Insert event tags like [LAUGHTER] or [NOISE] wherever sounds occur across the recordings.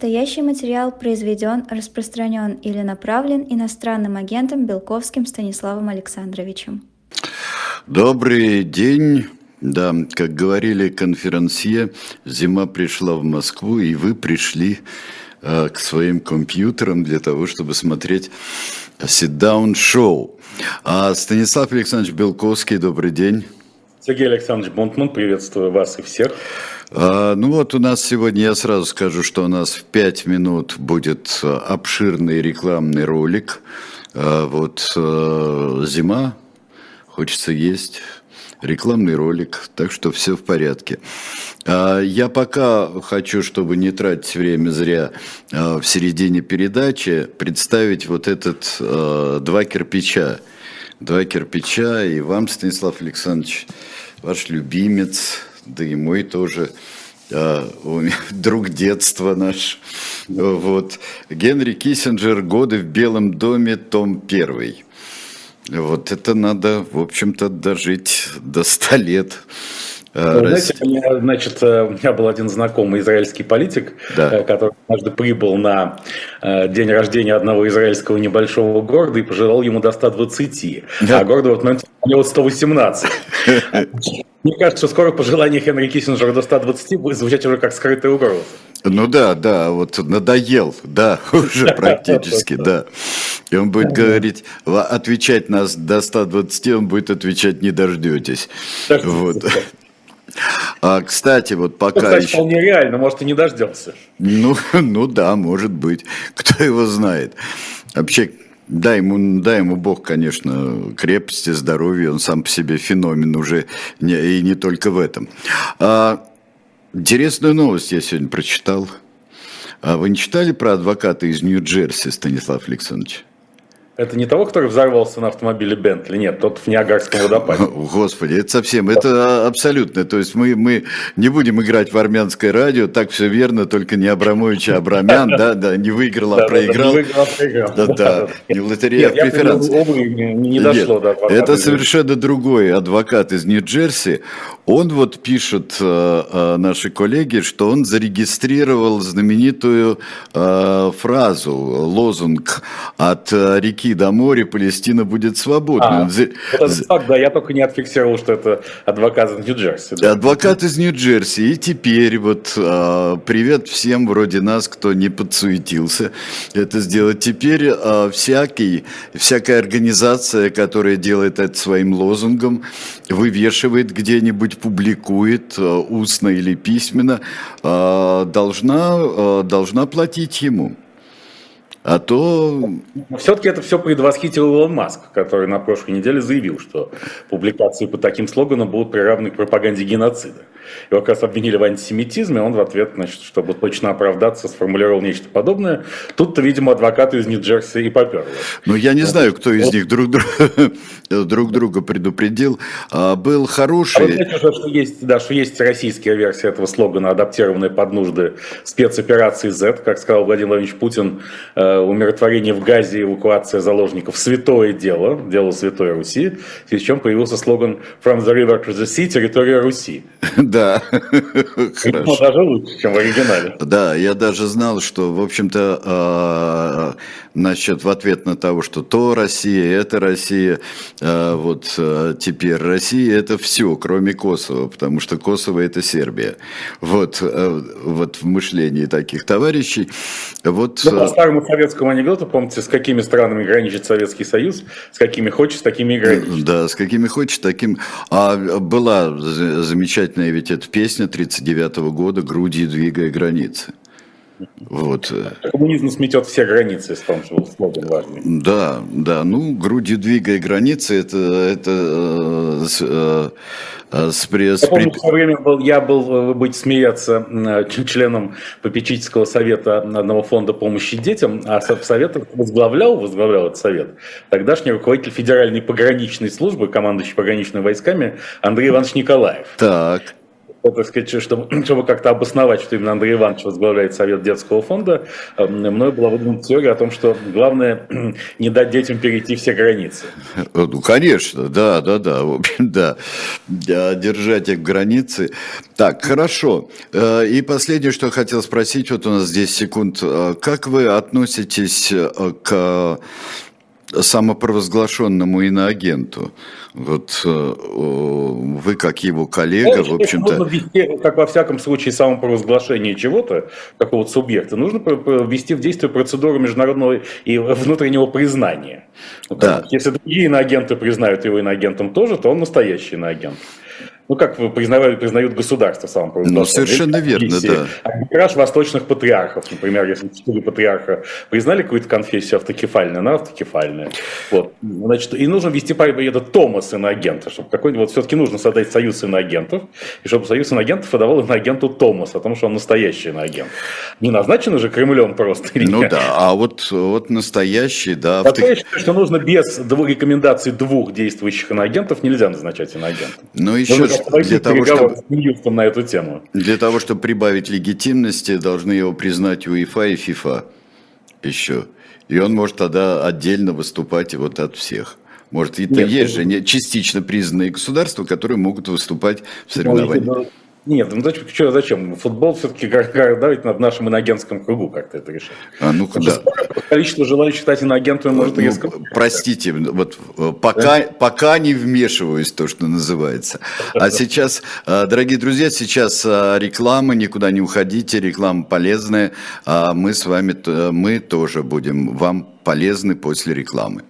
Настоящий материал произведен, распространен или направлен иностранным агентом Белковским Станиславом Александровичем. Добрый день. Да, как говорили конферансье, зима пришла в Москву, и вы пришли э, к своим компьютерам для того, чтобы смотреть sit-down шоу. А Станислав Александрович Белковский, добрый день. Сергей Александрович Бонтман, приветствую вас и всех. А, ну вот у нас сегодня, я сразу скажу, что у нас в 5 минут будет а, обширный рекламный ролик. А, вот зима, хочется есть, рекламный ролик, так что все в порядке. Я пока хочу, чтобы не тратить время зря в середине передачи, представить вот этот два кирпича. Два кирпича, и вам, Станислав Александрович, ваш любимец, да и мой тоже, а, [LAUGHS] друг детства наш. Вот. Генри Киссинджер «Годы в Белом доме», том первый. Вот это надо, в общем-то, дожить до 100 лет. А, Вы знаете, у меня, значит, э, у меня был один знакомый израильский политик, да. Э, который однажды прибыл на э, день рождения одного израильского небольшого города и пожелал ему до 120, да. а городу в этот момент было 118. [LAUGHS] Мне кажется, что скоро пожелание Хенри Киссинджера до 120 будет звучать уже как скрытая угроза. Ну да, да, вот надоел, да, [LAUGHS] уже практически, да. И он будет говорить, отвечать нас до 120, он будет отвечать, не дождетесь. Вот. А, кстати, вот пока ну, еще... вполне реально, может, и не дождемся. Ну, [LAUGHS] ну да, может быть. Кто его знает. Вообще, Дай ему, дай ему Бог, конечно, крепости, здоровья, он сам по себе феномен уже, не, и не только в этом. А, интересную новость я сегодня прочитал. А вы не читали про адвоката из Нью-Джерси, Станислав Александрович? Это не того, который взорвался на автомобиле Бентли, нет, тот в Ниагарском водопаде. Господи, это совсем, это абсолютно. То есть мы, мы не будем играть в армянское радио, так все верно, только не Абрамович, а Абрамян, да, да, не выиграл, а проиграл. Да, да, не в лотерее, а в преферанс. Не дошло до Это совершенно другой адвокат из Нью-Джерси. Он вот пишет э, э, наши коллеги, что он зарегистрировал знаменитую э, фразу, лозунг от реки реки до моря Палестина будет свободна. А, это факт, да, я только не отфиксировал, что это адвокат из Нью-Джерси. Да. Адвокат из Нью-Джерси. И теперь вот а, привет всем вроде нас, кто не подсуетился это сделать. Теперь а, всякий, всякая организация, которая делает это своим лозунгом, вывешивает где-нибудь, публикует а, устно или письменно, а, должна, а, должна платить ему. А то... Все-таки это все предвосхитил Илон Маск, который на прошлой неделе заявил, что публикации по таким слоганам будут приравнены к пропаганде геноцида. Его как раз обвинили в антисемитизме, он в ответ, значит, чтобы точно оправдаться, сформулировал нечто подобное. Тут-то, видимо, адвокаты из Нью-Джерси и поперло. Ну, я не знаю, кто из них друг, [LAUGHS] друг друга предупредил. А, был хороший... А знаете, что есть, да, что есть российская версия этого слогана, адаптированная под нужды спецоперации Z, как сказал Владимир Владимирович Путин, э, умиротворение в Газе, эвакуация заложников – святое дело, дело Святой Руси, в связи с чем появился слоган «From the river to the sea» – территория Руси. Да, [LAUGHS] да, хорошо. даже лучше, чем в оригинале. Да, я даже знал, что, в общем-то, а, насчет в ответ на того, что то Россия, это Россия, а, вот а, теперь Россия это все, кроме Косово, потому что Косово это Сербия. Вот, вот в мышлении таких товарищей. Вот... Ну, по старому советскому анекдоту, помните, с какими странами граничит Советский Союз, с какими хочешь, с такими и граничит. Да, с какими хочешь, таким. А была замечательная ведь эта песня 1939 года «Грудью двигая границы». Вот. Коммунизм сметет все границы, был слоган важный. Да, да. Ну, грудью двигая границы, это, это э, э, э, с, при, с, я помню, в время был, я был, вы будете смеяться, членом попечительского совета одного фонда помощи детям, а совет возглавлял, возглавлял этот совет тогдашний руководитель федеральной пограничной службы, командующий пограничными войсками Андрей Иванович Николаев. Так. Так сказать, чтобы, [CLEARS THROAT] чтобы как-то обосновать, что именно Андрей Иванович возглавляет Совет детского фонда, мной была выдвинута теория о том, что главное [CLEARS THROAT] не дать детям перейти все границы. [LAUGHS] Ну, конечно, да, да, да, в общем, [LAUGHS] да, держать их границы. Так, хорошо. Э, и последнее, что я хотел спросить, вот у нас 10 секунд. Э, как вы относитесь э, к самопровозглашенному иноагенту. Вот э, вы, как его коллега, ну, в общем-то... Нужно ввести, как во всяком случае, самопровозглашение чего-то, какого-то субъекта, нужно ввести в действие процедуру международного и внутреннего признания. Да. Если другие иноагенты признают его иноагентом тоже, то он настоящий иноагент ну, как признавали, признают государство самопровозглашенное. Ну, совершенно верно, да. Арбитраж восточных патриархов, например, если четыре патриарха признали какую-то конфессию автокефальную, она автокефальная. Вот. Значит, и нужно вести этот Томас иноагента, чтобы какой-нибудь, вот все-таки нужно создать союз иноагентов, и чтобы союз иноагентов выдавал иноагенту Томас, потому что он настоящий иноагент. Не назначен же Кремлем просто. Ну да, а вот, вот настоящий, да. Я считаю, что нужно без двух рекомендаций двух действующих иноагентов нельзя назначать иноагентом. Ну еще для того, чтобы, на эту тему. Для того, чтобы прибавить легитимности, должны его признать УЕФА и ФИФА еще. И он может тогда отдельно выступать вот от всех. Может, это Нет, есть же частично признанные государства, которые могут выступать в соревнованиях. Нет, ну зачем, что, зачем? Футбол все-таки давайте над нашем иноагентском кругу как-то это решить. А, ну да. Количество желающих стать иноагентом может ну, резко... Простите, вот э, пока, да? пока не вмешиваюсь, то, что называется. А сейчас, э, дорогие друзья, сейчас э, реклама, никуда не уходите, реклама полезная. А мы с вами, мы тоже будем вам полезны после рекламы.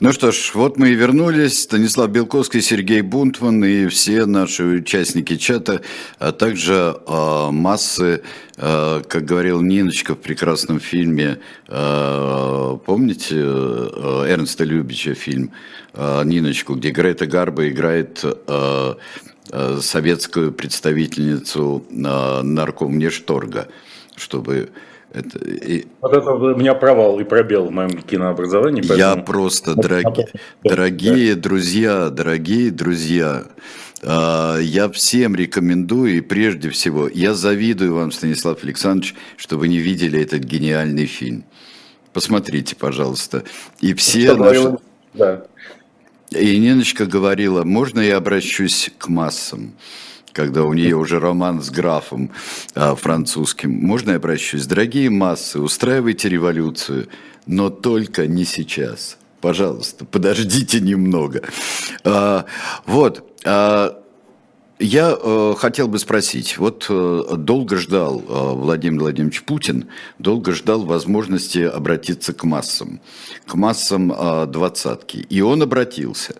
Ну что ж, вот мы и вернулись. Станислав Белковский, Сергей Бунтман и все наши участники чата, а также э, массы, э, как говорил Ниночка в прекрасном фильме, э, помните э, Эрнста Любича фильм э, «Ниночку», где Грета Гарба играет э, советскую представительницу э, наркомнешторга, чтобы это. Вот это у меня провал и пробел в моем кинообразовании. Я просто, дороги... дорогие друзья, дорогие друзья, а, я всем рекомендую, и прежде всего, я завидую вам, Станислав Александрович, что вы не видели этот гениальный фильм. Посмотрите, пожалуйста. И все наши... Да. И Ниночка говорила, можно я обращусь к массам? Когда у нее уже роман с графом а, французским. Можно я обращусь? Дорогие массы, устраивайте революцию, но только не сейчас. Пожалуйста, подождите немного. А, вот. А, я э, хотел бы спросить, вот э, долго ждал э, Владимир Владимирович Путин, долго ждал возможности обратиться к массам, к массам э, двадцатки, и он обратился.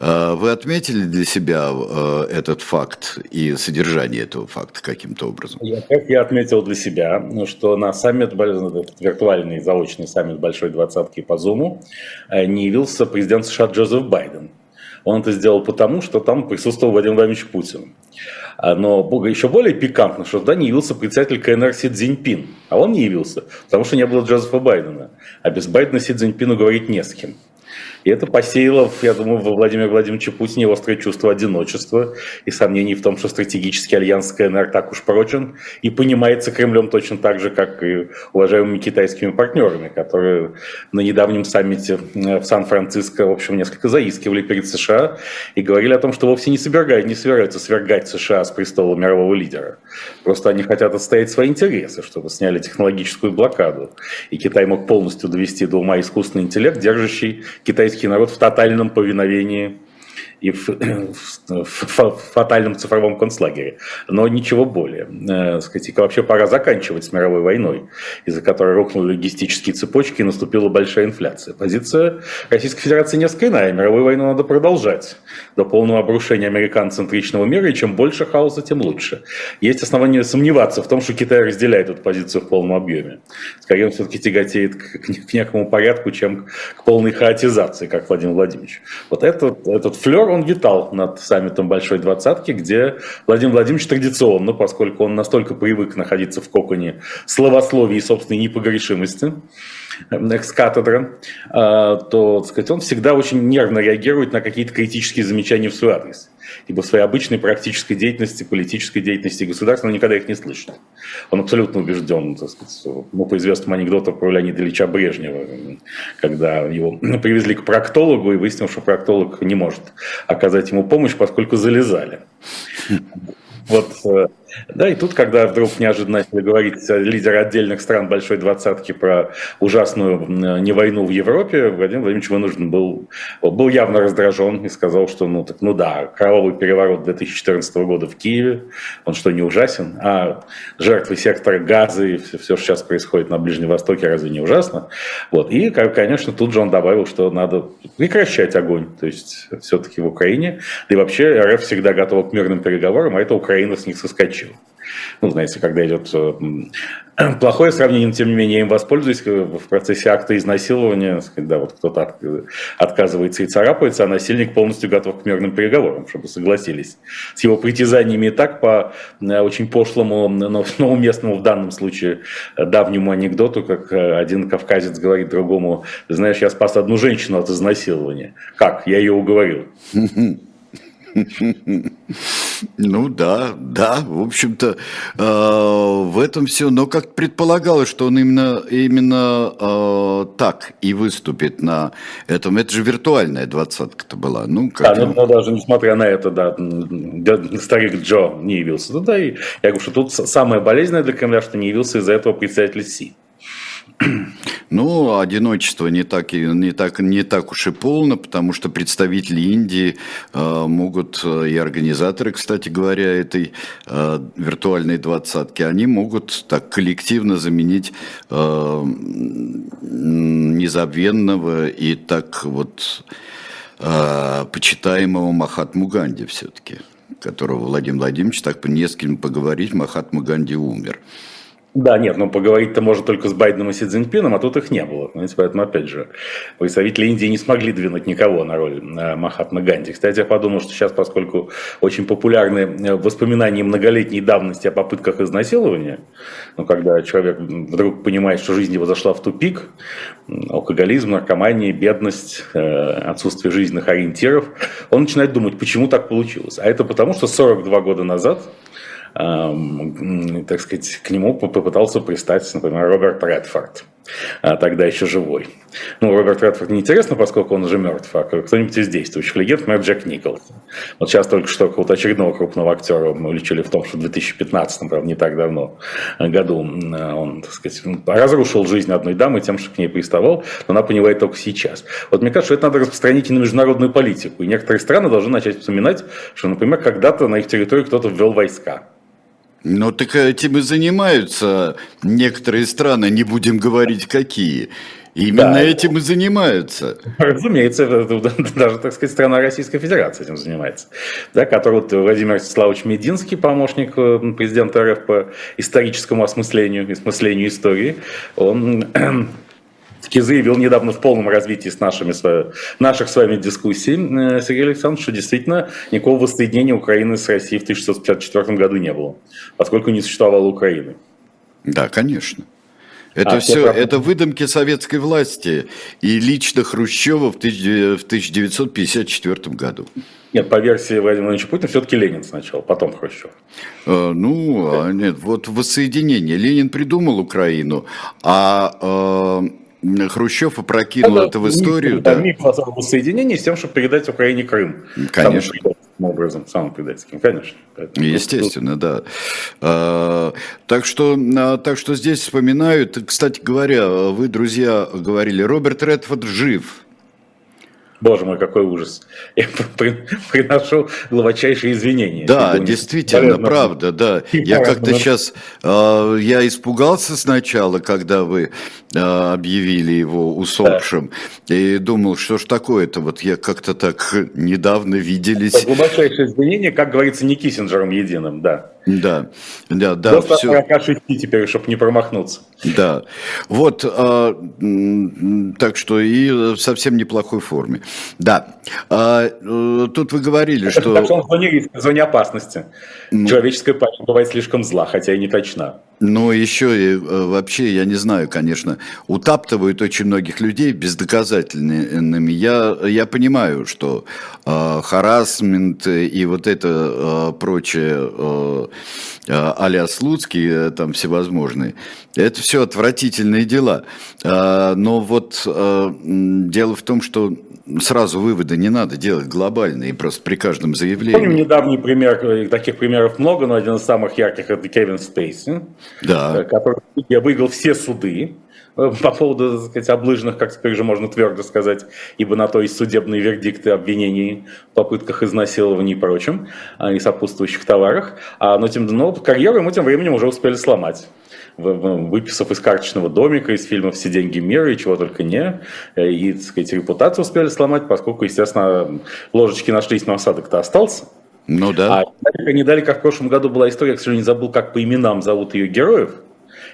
Э, вы отметили для себя э, этот факт и содержание этого факта каким-то образом? Я, я отметил для себя, что на саммит, виртуальный заочный саммит Большой двадцатки по Зуму э, не явился президент США Джозеф Байден. Он это сделал потому, что там присутствовал Владимир Владимирович Путин. А, но еще более пикантно, что туда не явился председатель КНР Си Цзиньпин. А он не явился, потому что не было Джозефа Байдена. А без Байдена Си Цзиньпину говорить не с кем. И это посеяло, я думаю, во Владимире Владимировиче Путине острое чувство одиночества и сомнений в том, что стратегический альянс КНР так уж прочен и понимается Кремлем точно так же, как и уважаемыми китайскими партнерами, которые на недавнем саммите э, в Сан-Франциско, в общем, несколько заискивали перед США и говорили о том, что вовсе не, собирают, не собираются свергать США с престола мирового лидера. Просто они хотят отстоять свои интересы, чтобы сняли технологическую блокаду. И Китай мог полностью довести до ума искусственный интеллект, держащий китайский народ в тотальном повиновении и в, в, в фатальном цифровом концлагере. Но ничего более. Э, сказать, вообще пора заканчивать с мировой войной, из-за которой рухнули логистические цепочки и наступила большая инфляция. Позиция Российской Федерации несколько иная. Мировую войну надо продолжать до полного обрушения американ-центричного мира, и чем больше хаоса, тем лучше. Есть основания сомневаться в том, что Китай разделяет эту позицию в полном объеме. Скорее, он все-таки тяготеет к, к некому порядку, чем к полной хаотизации, как Владимир Владимирович. Вот этот, этот флер он витал над саммитом Большой Двадцатки, где Владимир Владимирович традиционно, поскольку он настолько привык находиться в коконе словословия и собственной непогрешимости, экс-катедра, то, так сказать, он всегда очень нервно реагирует на какие-то критические замечания в свой адрес. Ибо в своей обычной практической деятельности, политической деятельности государства он никогда их не слышит. Он абсолютно убежден, так сказать, ну, по известному анекдоту про Леонида Ильича Брежнева, когда его [CLEARS THROAT] привезли к проктологу и выяснилось, что проктолог не может оказать ему помощь, поскольку залезали. [LAUGHS] Вот, э, да, и тут, когда вдруг неожиданно начали говорить лидеры отдельных стран Большой Двадцатки про ужасную не войну в Европе, Владимир Владимирович вынужден был, был явно раздражен и сказал, что ну, так, ну да, кровавый переворот 2014 года в Киеве, он что, не ужасен? А жертвы сектора газа и все, все, что сейчас происходит на Ближнем Востоке, разве не ужасно? Вот. И, конечно, тут же он добавил, что надо прекращать огонь, то есть все-таки в Украине, и вообще РФ всегда готова к мирным переговорам, а это Украина с них соскочила. Ну, знаете, когда идет э, [CLEARS THROAT] плохое сравнение, но тем не менее им воспользуюсь э, в процессе акта изнасилования, когда вот кто-то отказывается и царапается, а насильник полностью готов к мирным переговорам, чтобы согласились с его притязаниями и так по э, очень пошлому, но, но уместному в данном случае давнему анекдоту, как один кавказец говорит другому, знаешь, я спас одну женщину от изнасилования. Как? Я ее уговорил. [LAUGHS] Ну да, да, в общем-то, э, в этом все. Но как предполагалось, что он именно, именно э, так и выступит на этом. Это же виртуальная двадцатка-то была. Ну, как да, но, но даже несмотря на это, да, старик Джо не явился туда. И я говорю, что тут самое болезненное для Кремля, что не явился из-за этого представитель Си. [CLEARS THROAT] Ну, одиночество не так, не, так, не так уж и полно, потому что представители Индии э, могут, э, и организаторы, кстати говоря, этой э, виртуальной двадцатки, они могут так коллективно заменить э, незабвенного и так вот э, почитаемого Махатму Ганди все-таки, которого Владимир Владимирович так не с кем поговорить, Махатма Ганди умер. Да, нет, ну поговорить-то можно только с Байденом и Си Цзиньпином, а тут их не было. Понимаете? Поэтому, опять же, представители Индии не смогли двинуть никого на роль э, Махатма Ганди. Кстати, я подумал, что сейчас, поскольку очень популярны э, воспоминания многолетней давности о попытках изнасилования, ну, когда человек вдруг понимает, что жизнь его зашла в тупик, алкоголизм, наркомания, бедность, э, отсутствие жизненных ориентиров, он начинает думать, почему так получилось. А это потому, что 42 года назад так сказать, к нему попытался пристать, например, Роберт Редфорд, а, тогда еще живой. Ну, Роберт Редфорд неинтересно, поскольку он уже мертв, а кто-нибудь из действующих легенд, например, Джек Николсон. Вот сейчас только что какого-то очередного крупного актера мы уличили в том, что в 2015, правда, не так давно, году он, так сказать, разрушил жизнь одной дамы тем, что к ней приставал, но она понимает только сейчас. Вот мне кажется, что это надо распространить и на международную политику. И некоторые страны должны начать вспоминать, что, например, когда-то на их территории кто-то ввел войска. Ну, так этим и занимаются некоторые страны, не будем говорить какие. Именно да. этим и занимаются. Разумеется, [LAUGHS] даже, так сказать, страна Российской Федерации этим занимается. Да, который вот Владимир Вячеславович Мединский, помощник э, президента РФ по историческому осмыслению, осмыслению истории, он [CLEARS THROAT] таки заявил недавно в полном развитии с нашими, наших с вами дискуссий, э, Сергей Александрович, что действительно никакого воссоединения Украины с Россией в 1654 году не было, поскольку не существовало Украины. Да, конечно. Это а, все, это выдумки советской власти и лично Хрущева в 1954 году. Нет, по версии Владимира Владимировича Путина все-таки Ленин сначала, потом Хрущев. Э, ну, а, нет, вот воссоединение. Ленин придумал Украину, а э, Хрущев опрокинул это, это в историю. Да, да. миф о воссоединении с тем, чтобы передать Украине Крым. Конечно. Самым образом, самым предательским, конечно. Поэтому Естественно, да. А, так, что, а, так что здесь вспоминают, кстати говоря, вы, друзья, говорили, Роберт Редфорд жив. Боже мой, какой ужас. Я [LAUGHS] приношу глубочайшие извинения. Да, действительно, Наверное, правда, да. Я как-то сейчас, э, я испугался сначала, когда вы э, объявили его усопшим, да. и думал, что ж такое-то, вот я как-то так недавно виделись. Глубочайшие извинения, как говорится, не Киссинджером единым, да. Да, да, да. Просто все... 46 теперь, чтобы не промахнуться. Да, вот, а, так что и в совсем неплохой форме. Да, а, э, тут вы говорили, что... Так что он в зоне риска, в зоне опасности. Ну... Человеческая память бывает слишком зла, хотя и не точна. Ну, еще и э, вообще, я не знаю, конечно, утаптывают очень многих людей бездоказательными. Я, я понимаю, что э, харасмент и вот это э, прочее э, э, а-ля Слуцкий, э, там всевозможные, это все отвратительные дела. Э, но вот э, дело в том, что сразу выводы не надо делать глобальные, просто при каждом заявлении. Помним недавний пример, э, таких примеров много, но один из самых ярких это Кевин Спейси, да. Э, который выиграл все суды э, по поводу, так сказать, облыжных, как теперь же можно твердо сказать, ибо на то есть судебные вердикты обвинений в попытках изнасилования и прочем, а и сопутствующих товарах. А, но, тем, но карьеру ему тем временем уже успели сломать выписав из карточного домика, из фильмов «Все деньги мира» и чего только не. Э, и, так сказать, репутацию успели сломать, поскольку, естественно, ложечки нашлись, но осадок-то остался. Ну да. А не дали, как в прошлом году была история, к сожалению, не забыл, как по именам зовут ее героев.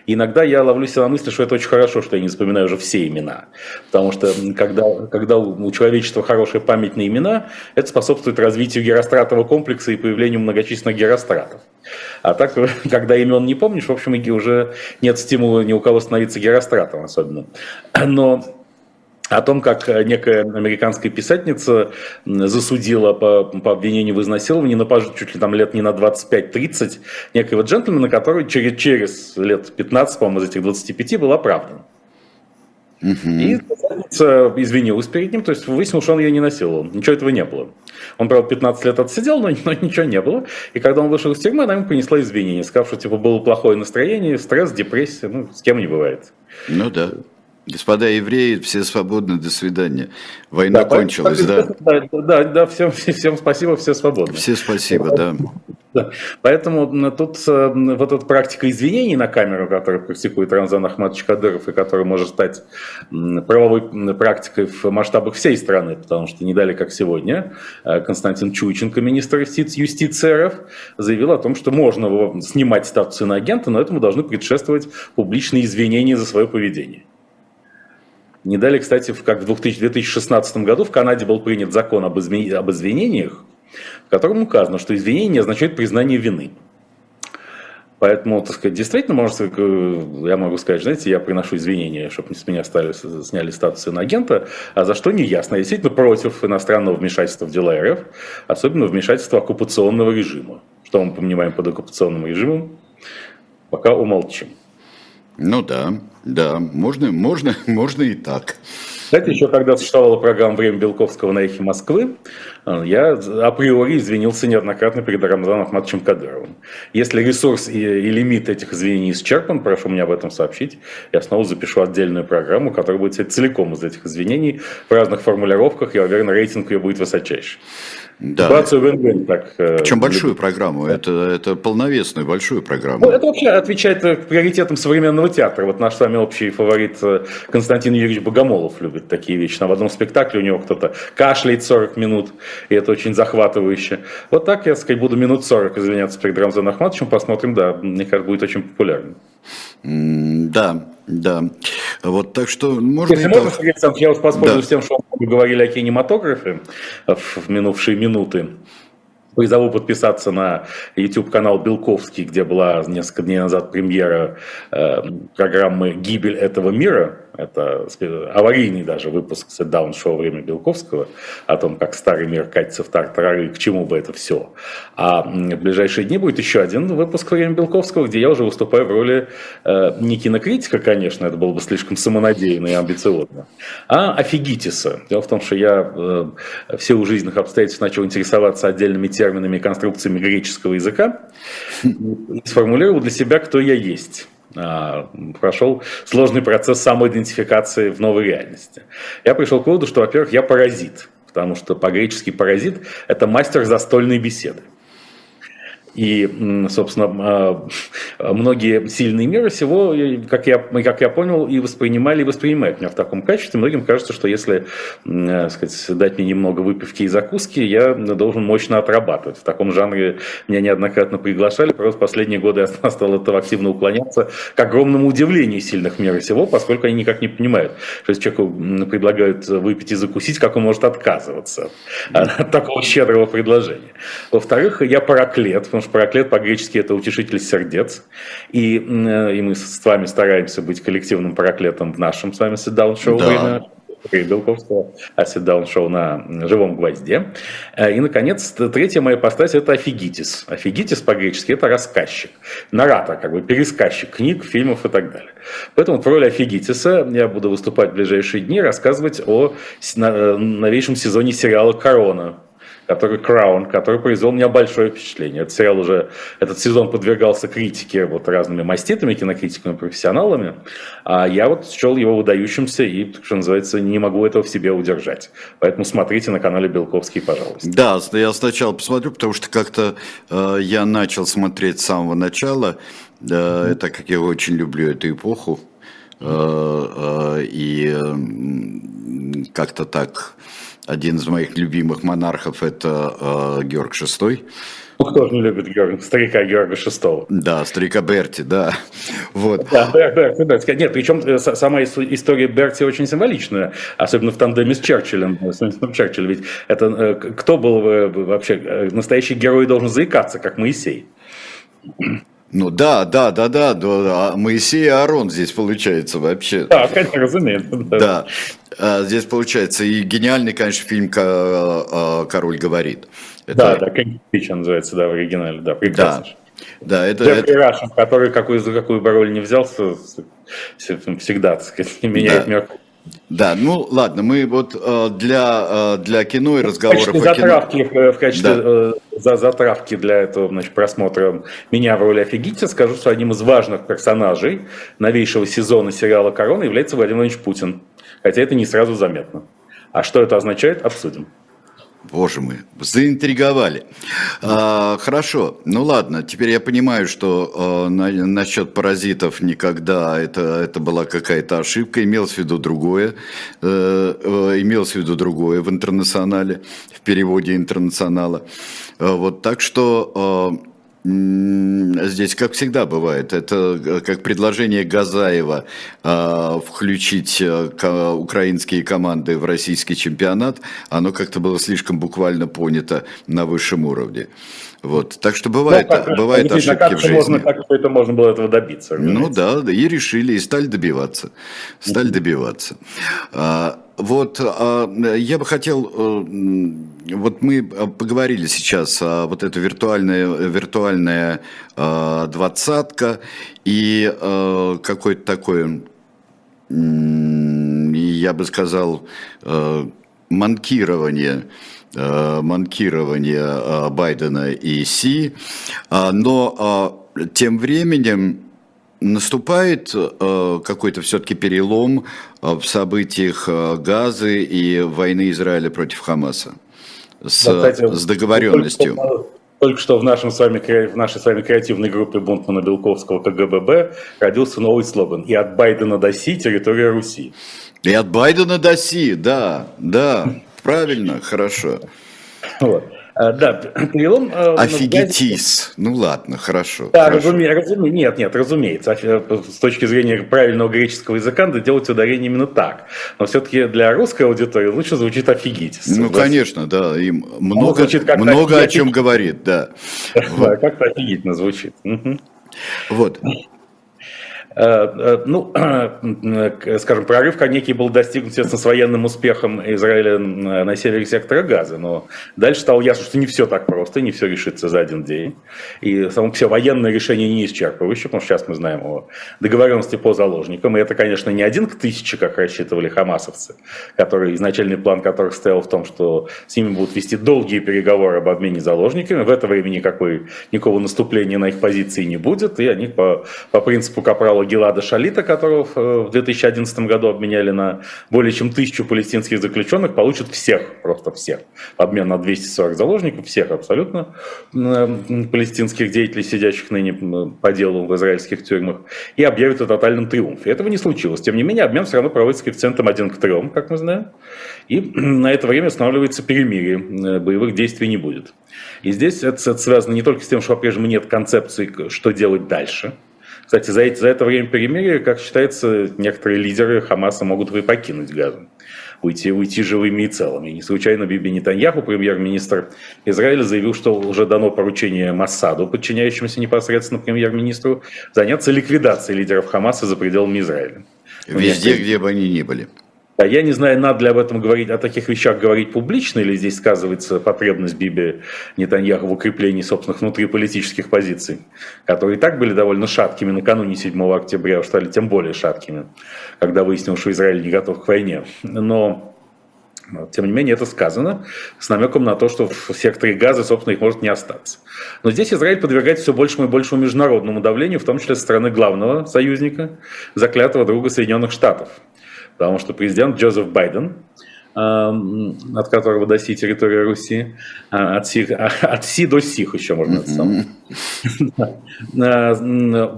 Иногда я ловлю себя на мысли, что это очень хорошо, что я не вспоминаю уже все имена. Потому что когда, когда у человечества хорошая память на имена, это способствует развитию геростратового комплекса и появлению многочисленных геростратов. А так, [LAUGHS] когда имен не помнишь, в общем, уже нет стимула ни у кого становиться геростратом особенно. Но о том, как некая американская писательница засудила по, по обвинению в изнасиловании на чуть ли там лет не на 25-30 некоего джентльмена, который через, через лет 15, по-моему, из этих 25 был оправдан. Угу. И извинилась перед ним, то есть выяснилось, что он ее не насиловал. Ничего этого не было. Он, правда, 15 лет отсидел, но, но ничего не было. И когда он вышел из тюрьмы, она ему принесла извинения, сказав, что типа было плохое настроение, стресс, депрессия, ну, с кем не бывает. Ну да. Господа евреи, все свободны, до свидания. Война да, кончилась, да? Да, да, да всем, всем спасибо, все свободны. Все спасибо, да. да. Поэтому тут э, вот эта практика извинений на камеру, которую практикует Рамзан Ахматович Кадыров, и которая может стать правовой практикой в масштабах всей страны, потому что не дали, как сегодня, э, Константин Чуйченко, министр юстиции РФ, заявил о том, что можно снимать статус иноагента, но этому должны предшествовать публичные извинения за свое поведение. Не дали, кстати, как в 2016 году в Канаде был принят закон об, изме... об извинениях, в котором указано, что извинение не означает признание вины. Поэтому, так сказать, действительно, может, я могу сказать, знаете, я приношу извинения, чтобы с меня стали, сняли статус иноагента, а за что не ясно. Я действительно против иностранного вмешательства в дела РФ, особенно вмешательства оккупационного режима. Что мы понимаем под оккупационным режимом, пока умолчим. Ну да, да, можно, можно, [LAUGHS] можно и так. Кстати, еще когда существовала программа «Время Белковского» на эхе Москвы, э, я априори извинился неоднократно перед Рамзаном Ахматовичем Кадыровым. Если ресурс и, и лимит этих извинений исчерпан, прошу меня об этом сообщить. Я снова запишу отдельную программу, которая будет целиком из этих извинений в разных формулировках. Я уверен, рейтинг ее будет высочайший. Да. Ситуацию вин-вин. Так, э, Причем большую программу, это, это полновесную большую программу. Ну, это вообще отвечает приоритетам современного театра. Вот наш с вами общий фаворит э, Константин Юрьевич Богомолов любит такие вещи. В одном спектакле у него кто-то кашляет 40 минут, и это очень захватывающе. Вот так я, сказать, буду минут 40 извиняться перед Рамзаном Ахматовичем, посмотрим, да, мне кажется, будет очень популярно. Да, да. Вот так что можно... Если можно, Сергей Александрович, я вас воспользуюсь да. тем, что мы говорили о кинематографе в минувшие минуты. Призову подписаться на YouTube-канал Белковский, где была несколько дней назад премьера э, программы «Гибель этого мира», это аварийный даже выпуск сетдаун-шоу «Время Белковского» о том, как старый мир катится в тартарары и к чему бы это все. А в ближайшие дни будет еще один выпуск «Время Белковского», где я уже выступаю в роли э, не кинокритика, конечно, это было бы слишком самонадеянно и амбициозно, а офигитиса. Дело в том, что я э, в силу жизненных обстоятельств начал интересоваться отдельными терминами и конструкциями греческого языка и сформулировал для себя, кто я есть. А, прошел сложный процесс самоидентификации в новой реальности. Я пришел к выводу, что, во-первых, я паразит, потому что по-гречески паразит – это мастер застольной беседы. И, собственно, а, многие сильные мира всего, как я, как я понял, и воспринимали, и воспринимают меня в таком качестве. Многим кажется, что если сказать, дать мне немного выпивки и закуски, я должен мощно отрабатывать. В таком жанре меня неоднократно приглашали, просто последние годы я [LAUGHS] стал этого активно уклоняться, к огромному удивлению сильных мира всего, поскольку они никак не понимают, что если человеку предлагают выпить и закусить, как он может отказываться от [LAUGHS] такого щедрого предложения. Во-вторых, я параклет, потому что параклет по-гречески это утешитель сердец, и, и мы с вами стараемся быть коллективным параклетом в нашем с вами седаун-шоу да. Белковского оседал шоу на живом гвозде. Э, и, наконец, третья моя постать – это офигитис. Офигитис по-гречески – это рассказчик, наратор, как бы пересказчик книг, фильмов и так далее. Поэтому в роли офигитиса я буду выступать в ближайшие дни, рассказывать о э, новейшем сезоне сериала «Корона», который Crown, который произвел у меня большое впечатление. Этот сериал уже, этот сезон подвергался критике вот разными маститами, кинокритиками, профессионалами, а я вот счел его выдающимся и, что называется, не могу этого в себе удержать. Поэтому смотрите на канале Белковский, пожалуйста. Да, я сначала посмотрю, потому что как-то э, я начал смотреть с самого начала, э, mm-hmm. так как я очень люблю эту эпоху, э, э, и э, как-то так один из моих любимых монархов это э, Георг VI. Ну, кто же не любит Георга, старика Георга VI? Да, старика Берти, да. [LAUGHS] Вот. Да, Берти, Берти. Нет, причем э, сама история Берти очень символичная, особенно в тандеме с Черчиллем. С Черчиллем. Ведь это э, кто был вообще э, настоящий герой должен заикаться, как Моисей. Ну да, да, да, да, да, а Моисей и Аарон здесь получается вообще. Да, конечно, разумеется. Да. да. А здесь получается и гениальный, конечно, фильм а, «Король говорит». Это... Да, да, Кэнди называется, да, в оригинале, да, прекрасно. Да. Да, это, Джеффри это... Рашем, который какую, за какую бы роль не взялся, всегда, так сказать, [LAUGHS] меняет да. мир да, ну ладно, мы вот э, для, э, для кино и в качестве затравки, кино... Э, в качестве да. за затравки для этого значит, просмотра меня в роли офигителя скажу, что одним из важных персонажей новейшего сезона сериала «Корона» является Владимир Владимирович Путин. Хотя это не сразу заметно. А что это означает, обсудим. Боже мой, заинтриговали. А, хорошо, ну ладно, теперь я понимаю, что а, на, насчет паразитов никогда это, это была какая-то ошибка, имелось в виду другое, э, э, имелось в виду другое в интернационале, в переводе интернационала. А, вот так что... А, Здесь, как всегда бывает, это э, как предложение Газаева э, включить э, украинские команды в российский чемпионат, оно как-то было слишком буквально понято на высшем уровне. Вот. Так что бывает, ну, как, бывает ошибки как в жизни. Можно, как это можно было этого добиться? Ну да, и решили, и стали добиваться. Стали добиваться. А, вот а, я бы хотел, э, вот мы поговорили сейчас о вот эта виртуальная, виртуальная а, двадцатка и а, какой-то такой, я бы сказал, манкирование Э, манкирования э, Байдена и Си, а, но а, тем временем наступает э, какой-то все-таки перелом в событиях Газы и войны Израиля против Хамаса с, да, кстати, с договоренностью. Только, только что в, нашем с вами, в нашей с вами креативной группе Бунтмана Белковского КГББ родился новый слоган «И от Байдена до Си территория Руси». И от Байдена до Си, да, да. Правильно, хорошо. Вот. А, да, перелом... Э, Офигетис. Ну ладно, хорошо. Да, разумеется. Разуме... Нет, нет, разумеется. Э, с точки зрения правильного греческого языка надо делать ударение именно так. Но все-таки для русской аудитории лучше звучит офигетис. Ну, конечно, да. И много, звучит много о чем говорит, да. [LAUGHS] Да, как-то офигительно звучит. Вот. Э, э, ну, [CLEARS THROAT] скажем, прорыв некий был достигнут, естественно, с военным успехом Израиля на севере сектора Газа, но дальше стало ясно, что не все так просто, не все решится за один день. И само все военное решение не исчерпывающее, потому что сейчас мы знаем о договоренности по заложникам, и это, конечно, не один к тысяче, как рассчитывали хамасовцы, которые, изначальный план которых стоял в том, что с ними будут вести долгие переговоры об обмене заложниками, в это время никакой, никакого наступления на их позиции не будет, и они по, по принципу Капрала самого Гелада Шалита, которого в 2011 году обменяли на более чем тысячу палестинских заключенных, получат всех, просто всех. Обмен на 240 заложников, всех абсолютно палестинских деятелей, сидящих ныне по делу в израильских тюрьмах, и объявят о тотальном триумфе. Этого не случилось. Тем не менее, обмен все равно проводится коэффициентом 1 к 3, как мы знаем. И [CLEARS THROAT] на это время устанавливается перемирие, боевых действий не будет. И здесь это связано не только с тем, что по-прежнему нет концепции, что делать дальше. Кстати, за, эти, за это время перемирия, как считается, некоторые лидеры Хамаса могут и покинуть Газу. Уйти, уйти живыми и целыми. Не случайно Биби Нетаньяху, премьер-министр Израиля, заявил, что уже дано поручение Массаду, подчиняющемуся непосредственно премьер-министру, заняться ликвидацией лидеров Хамаса за пределами Израиля. Везде, где бы они ни были. А я не знаю, надо ли об этом говорить, о таких вещах говорить публично, или здесь сказывается потребность Биби Нетаньяху в укреплении собственных внутриполитических позиций, которые и так были довольно шаткими накануне 7 октября, уж стали тем более шаткими, когда выяснилось, что Израиль не готов к войне. Но тем не менее, это сказано с намеком на то, что в секторе газа, собственно, их может не остаться. Но здесь Израиль подвергается все большему и большему международному давлению, в том числе со стороны главного союзника, заклятого друга Соединенных Штатов – Потому что президент Джозеф Байден, от которого до Си территория Руси, а, от, Си, а, от Си до Сих еще можно mm-hmm.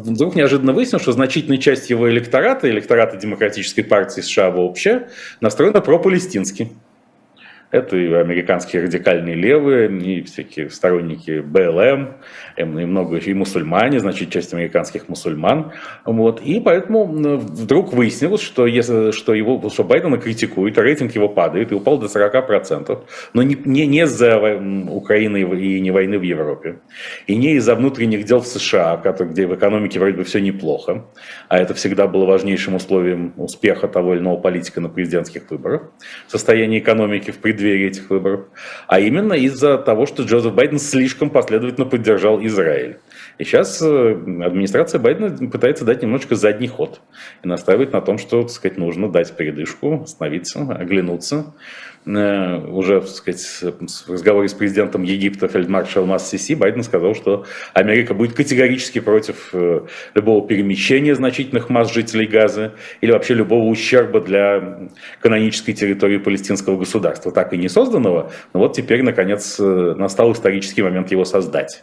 Вдруг неожиданно выяснилось, что значительная часть его электората, электората Демократической партии США вообще, настроена пропалестински. Это и американские радикальные левые, и всякие сторонники БЛМ, и много и мусульмане, значит, часть американских мусульман. Вот. И поэтому вдруг выяснилось, что, если, что, его, что Байдена критикует, а рейтинг его падает и упал до 40%. Но не, не, не из-за Украины и не войны в Европе, и не из-за внутренних дел в США, где в экономике вроде бы все неплохо, а это всегда было важнейшим условием успеха того или иного политика на президентских выборах, состояние экономики в преддверии этих выборов, а именно из-за того, что Джозеф Байден слишком последовательно поддержал Израиль. И сейчас э, администрация Байдена пытается дать немножечко задний ход и настаивает на том, что так сказать, нужно дать передышку, остановиться, оглянуться. Э, уже так сказать, в разговоре с президентом Египта фельдмаршал Масс Сиси Байден сказал, что Америка будет категорически против э, любого перемещения значительных масс жителей Газы или вообще любого ущерба для канонической территории палестинского государства, так и не созданного, но вот теперь, наконец, настал исторический момент его создать.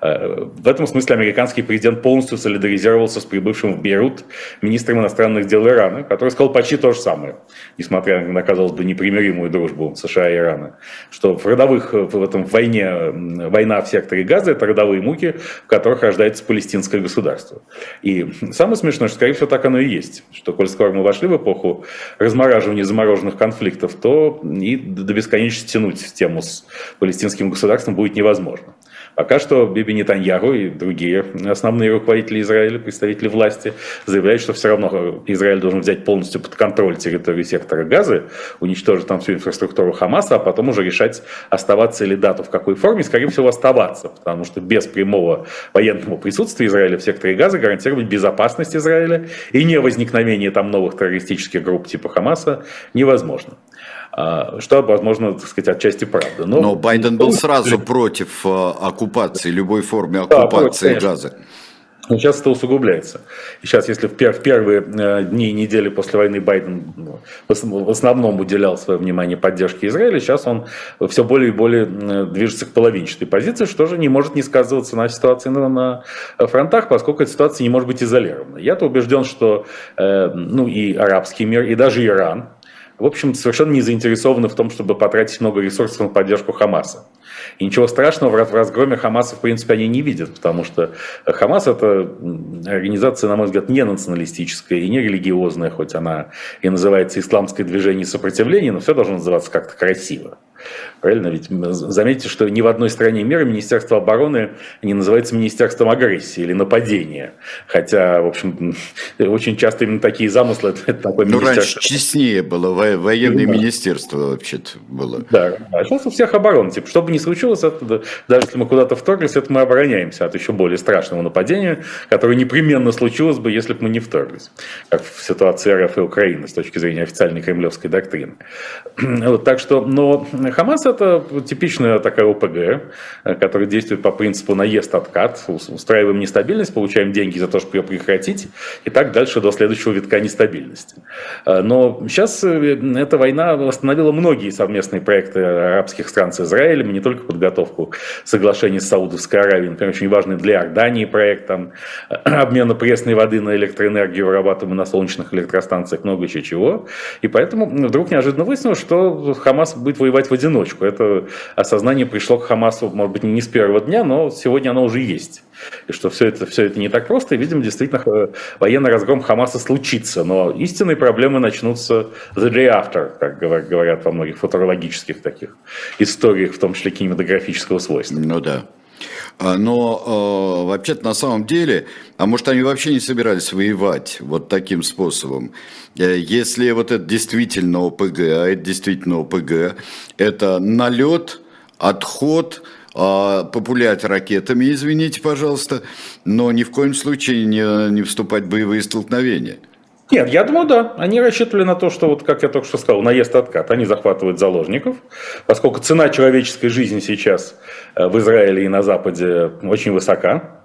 В этом смысле американский президент полностью солидаризировался с прибывшим в Бейрут министром иностранных дел Ирана, который сказал почти то же самое, несмотря на, казалось бы, непримиримую дружбу США и Ирана, что в родовых, в этом войне, война в секторе Газа – это родовые муки, в которых рождается палестинское государство. И самое смешное, что, скорее всего, так оно и есть, что, коль скоро мы вошли в эпоху размораживания замороженных конфликтов, то и до бесконечности тянуть тему с палестинским государством будет невозможно. Пока что Биби Нетаньяху и другие основные руководители Израиля, представители власти, заявляют, что все равно Израиль должен взять полностью под контроль территорию сектора Газы, уничтожить там всю инфраструктуру Хамаса, а потом уже решать, оставаться или дату в какой форме, скорее всего, оставаться, потому что без прямого военного присутствия Израиля в секторе Газа гарантировать безопасность Израиля и не возникновение там новых террористических групп типа Хамаса невозможно. А, что, возможно, так сказать, отчасти правда. Но, Но Байден был сразу [LAUGHS] против а, оккупации, любой форме оккупации да, Газа. Но сейчас это усугубляется. И сейчас, если в, пер, в первые э, дни и недели после войны Байден ну, в основном уделял свое внимание поддержке Израиля, сейчас он все более и более движется к половинчатой позиции, что же не может не сказываться на ситуации на, на фронтах, поскольку эта ситуация не может быть изолирована. Я-то убежден, что э, ну, и арабский мир, и даже Иран, в общем, совершенно не заинтересованы в том, чтобы потратить много ресурсов на поддержку Хамаса. И ничего страшного в разгроме Хамаса, в принципе, они не видят, потому что Хамас – это организация, на мой взгляд, не националистическая и не религиозная, хоть она и называется «Исламское движение сопротивления», но все должно называться как-то красиво. Правильно? Ведь заметьте, что ни в одной стране мира Министерство обороны не называется Министерством агрессии или нападения. Хотя, в общем, [LAUGHS] очень часто именно такие замыслы [LAUGHS] это, такое Ну, раньше честнее было, военное да. министерство вообще-то было. Да, а сейчас у всех оборон. Типа, что бы ни случилось, это, даже если мы куда-то вторглись, это мы обороняемся от еще более страшного нападения, которое непременно случилось бы, если бы мы не вторглись. Как в ситуации РФ и Украины с точки зрения официальной кремлевской доктрины. [CLEARS THROAT] Вот, так что, но Хамас это типичная такая ОПГ, которая действует по принципу наезд-откат, устраиваем нестабильность, получаем деньги за то, чтобы ее прекратить, и так дальше до следующего витка нестабильности. Но сейчас эта война восстановила многие совместные проекты арабских стран с Израилем, не только подготовку соглашений с Саудовской Аравией, например, очень важный для Иордании проект там, [CLEARS THROAT] обмена пресной воды на электроэнергию, вырабатываемую на солнечных электростанциях, много еще чего. И поэтому вдруг неожиданно выяснилось, что Хамас будет воевать в одиночку. Это осознание пришло к Хамасу, может быть, не с первого дня, но сегодня оно уже есть. И что все это, все это не так просто, и, видимо, действительно э, военный разгром Хамаса случится. Но истинные проблемы начнутся the day after, как говорят во многих футурологических таких историях, в том числе кинематографического свойства. Ну да. А, но э, вообще-то на самом деле, а может они вообще не собирались воевать вот таким способом? Э, если вот это действительно ОПГ, а это действительно ОПГ, это налет, отход, э, популять ракетами, извините, пожалуйста, но ни в коем случае не, не вступать в боевые столкновения. Нет, я думаю, да. Они рассчитывали на то, что, вот, как я только что сказал, наезд-откат. Они захватывают заложников, поскольку цена человеческой жизни сейчас э, в Израиле и на Западе очень высока,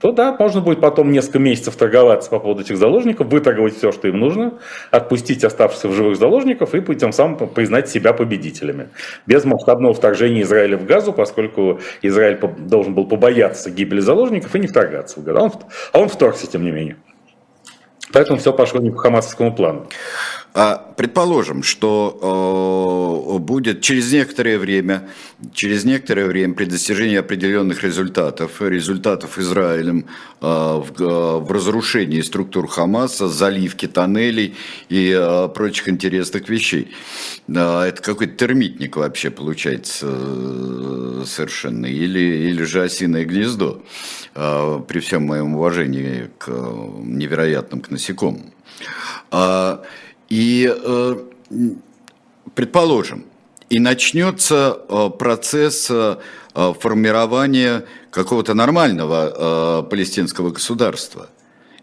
то да, можно будет потом несколько месяцев торговаться по поводу этих заложников, выторговать все, что им нужно, отпустить оставшихся в живых заложников и тем самым признать себя победителями. Без масштабного вторжения Израиля в Газу, поскольку Израиль должен был побояться гибели заложников и не вторгаться в Газу. А он, а он вторгся, тем не менее. Поэтому все пошло не по хамасовскому плану. А предположим, что э, будет через некоторое время, через некоторое время при достижении определенных результатов, результатов Израилем э, в, э, в разрушении структур Хамаса, заливке тоннелей и прочих интересных вещей. Это какой-то термитник вообще получается совершенно, или, или же осиное гнездо, при всем моем уважении к невероятным к насекомым. А, и, э, предположим, и начнется э, процесс э, формирования какого-то нормального палестинского государства.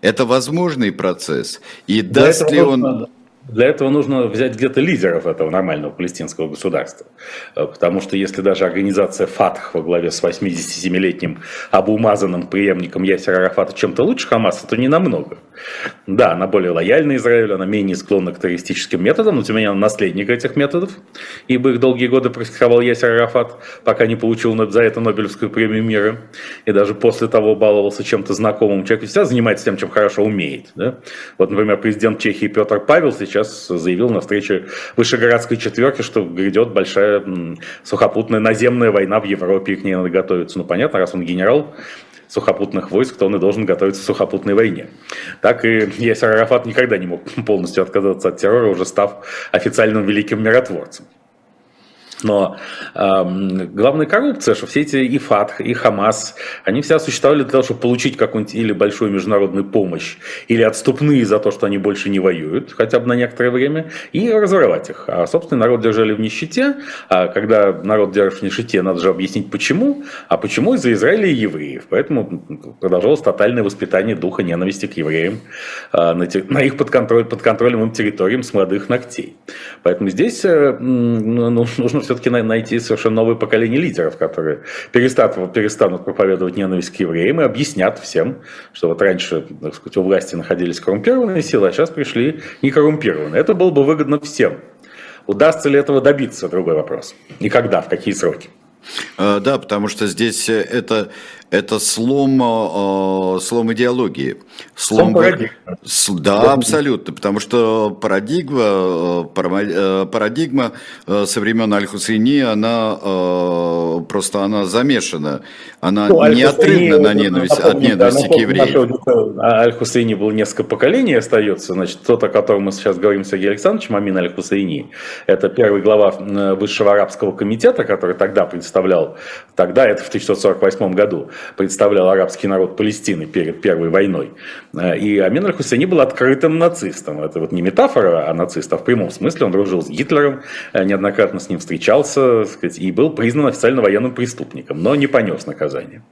Это возможный процесс. И Для даст ли он... Для этого нужно взять где-то лидеров этого нормального палестинского государства. Потому что если даже организация ФАТХ во главе с 87-летним обумазанным преемником Ясера Арафата чем-то лучше Хамаса, то не намного. Да, она более лояльна Израилю, она менее склонна к террористическим методам, но тем не менее она наследник этих методов, ибо их долгие годы практиковал Ясер Арафат, пока не получил за это Нобелевскую премию мира, и даже после того баловался чем-то знакомым. Человек всегда занимается тем, чем хорошо умеет. Да? Вот, например, президент Чехии Петр Павел сейчас заявил на встрече Вышегородской четверки, что грядет большая сухопутная наземная война в Европе, и к ней надо готовиться. Ну, понятно, раз он генерал, сухопутных войск, то он и должен готовиться к сухопутной войне. Так и Ясер Арафат никогда не мог полностью отказаться от террора, уже став официальным великим миротворцем. Но э, главная коррупция, что все эти и ФАТХ, и Хамас, они все существовали для того, чтобы получить какую-нибудь или большую международную помощь, или отступные за то, что они больше не воюют, хотя бы на некоторое время, и разорвать их. А, собственно, народ держали в нищете, а когда народ держит в нищете, надо же объяснить почему, а почему из-за Израиля и евреев. Поэтому продолжалось тотальное воспитание духа ненависти к евреям э, на, те, на их подконтроль, подконтролемым территориям с молодых ногтей. Поэтому здесь э, ну, нужно все-таки найти совершенно новое поколение лидеров, которые перестанут, перестанут проповедовать ненависть к евреям и объяснят всем, что вот раньше, так сказать, у власти находились коррумпированные силы, а сейчас пришли некоррумпированные. Это было бы выгодно всем. Удастся ли этого добиться, другой вопрос. И когда, в какие сроки. А, да, потому что здесь э, это это слом, э, слом идеологии. Слом, слом парадигмы. Да, абсолютно, потому что парадигма, э, парадигма со времен Аль-Хусейни, она просто она замешана, она ну, неотрывна на ненависть, от ненависти к евреям. Аль-Хусейни было несколько поколений остается, значит, тот, о котором мы сейчас говорим, Сергей Александрович Мамин Аль-Хусейни, это первый глава Высшего арабского комитета, который тогда представлял, тогда это в 1948 году, представлял арабский народ Палестины перед Первой войной. Э, и Амин аль-Хусейни был открытым нацистом. Это вот не метафора, а нацист, а в прямом смысле. Он дружил с Гитлером, э, неоднократно с ним встречался сказать, и был признан официально военным преступником, но не понес наказание.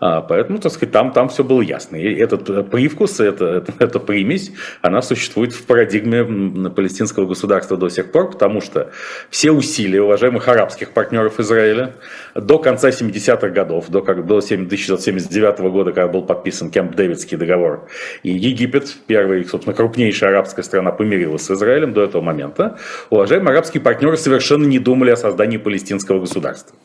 А, поэтому, так сказать, там, там все было ясно. И этот привкус, эта, эта, примесь, она существует в парадигме палестинского государства до сих пор, потому что все усилия уважаемых арабских партнеров Израиля до конца 70-х годов, до, как, до 1979 года, когда был подписан Кемп-Дэвидский договор, и Египет, первая, собственно, крупнейшая арабская страна, помирилась с Израилем до этого момента, уважаемые арабские партнеры совершенно не думали о создании палестинского государства.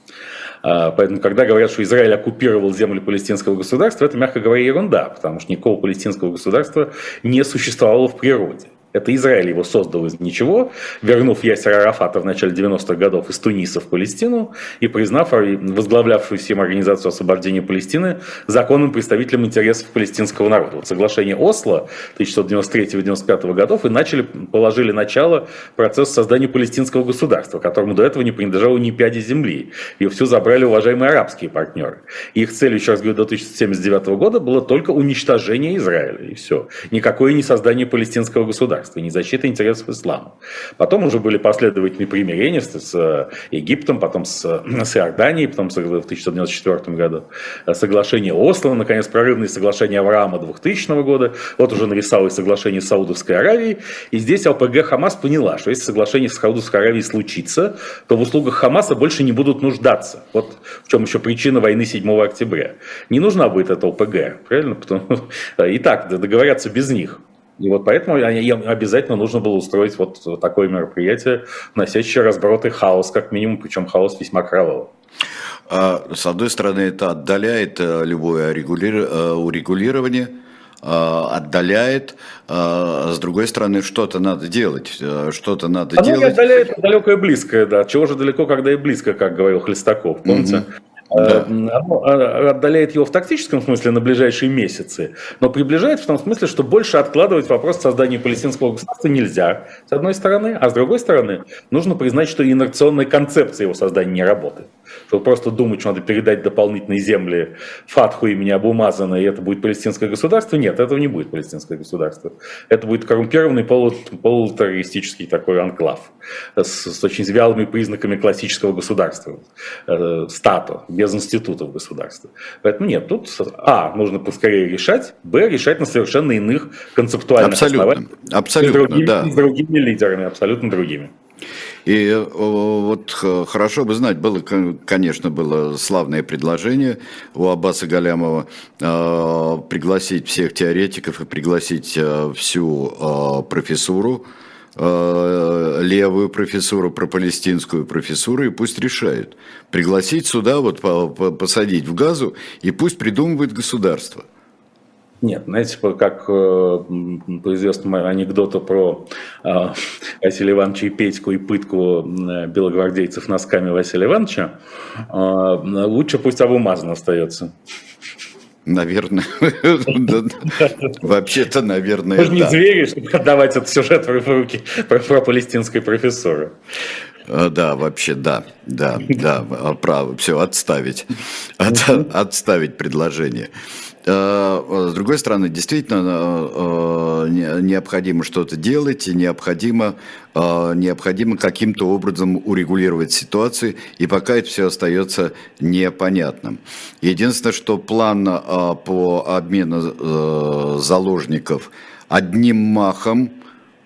А, поэтому, когда говорят, что Израиль оккупировал земли палестинского государства, это, мягко говоря, ерунда, потому что никакого палестинского государства не существовало в природе. Это Израиль его создал из ничего, вернув Ясер Арафата в начале 90-х годов из Туниса в Палестину и признав возглавлявшую всем организацию освобождения Палестины законным представителем интересов палестинского народа. Вот соглашение Осло 1993-1995 годов и начали, положили начало процессу создания палестинского государства, которому до этого не принадлежало ни пяди земли. Ее все забрали уважаемые арабские партнеры. Их целью, еще раз говорю, до 1979 года было только уничтожение Израиля. И все. Никакое не создание палестинского государства государства, не защита интересов ислама. Потом уже были последовательные примирения с, с э, Египтом, потом с, с Иорданией, потом в 1994 году соглашение Осло, наконец, прорывные соглашения Авраама 2000 года, вот уже нарисовалось соглашение с Саудовской Аравией, и здесь ЛПГ Хамас поняла, что если соглашение с Саудовской Аравией случится, то в услугах Хамаса больше не будут нуждаться. Вот в чем еще причина войны 7 октября. Не нужна будет эта ЛПГ, правильно? Потому, [LAUGHS] и так договорятся без них. И вот поэтому им обязательно нужно было устроить вот такое мероприятие, носящее разброд и хаос, как минимум, причем хаос весьма кровавый. А, с одной стороны, это отдаляет э, любое э, урегулирование, э, отдаляет, а с другой стороны, что-то надо делать, что-то надо Оно делать. отдаляет далекое и близкое, да. Чего же далеко, когда и близко, как говорил Хлестаков, помните? Угу. Да. Оно а, отдаляет его в тактическом смысле на ближайшие месяцы, но приближает в том смысле, что больше откладывать вопрос создания палестинского государства нельзя, с одной стороны, а с другой стороны, нужно признать, что инерционная концепция его создания не работает. Что просто думать, что надо передать дополнительные земли Фатху имени Абумазана, и это будет палестинское государство, нет, этого не будет палестинское государство. Это будет коррумпированный полу, полутеррористический такой анклав с, с очень вялыми признаками классического государства, э, стату, без институтов государства. Поэтому нет, тут а, нужно поскорее решать, б, решать на совершенно иных концептуальных абсолютно, основаниях. Абсолютно, с другими, да. с другими лидерами, абсолютно другими. И вот хорошо бы знать, было, конечно, было славное предложение у Аббаса Галямова э, пригласить всех теоретиков и пригласить э, всю э, профессуру Э, левую профессуру, пропалестинскую профессуру, и пусть решают. Пригласить сюда, вот посадить в газу, и пусть придумывает государство. Нет, знаете, как э, по известному анекдоту про э, Василия Ивановича и Петьку и пытку э, белогвардейцев носками Василия Ивановича, лучше пусть обумазан остается. Наверное. Вообще-то, наверное, не звери, чтобы отдавать этот сюжет в руки про палестинской профессоры. А, да, вообще, да, да, да, а, право, все, отставить, От, отставить предложение. А, с другой стороны, действительно необходимо что-то делать, и необходимо, необходимо каким-то образом урегулировать ситуацию, и пока это все остается непонятным. Единственное, что план по обмену заложников одним махом –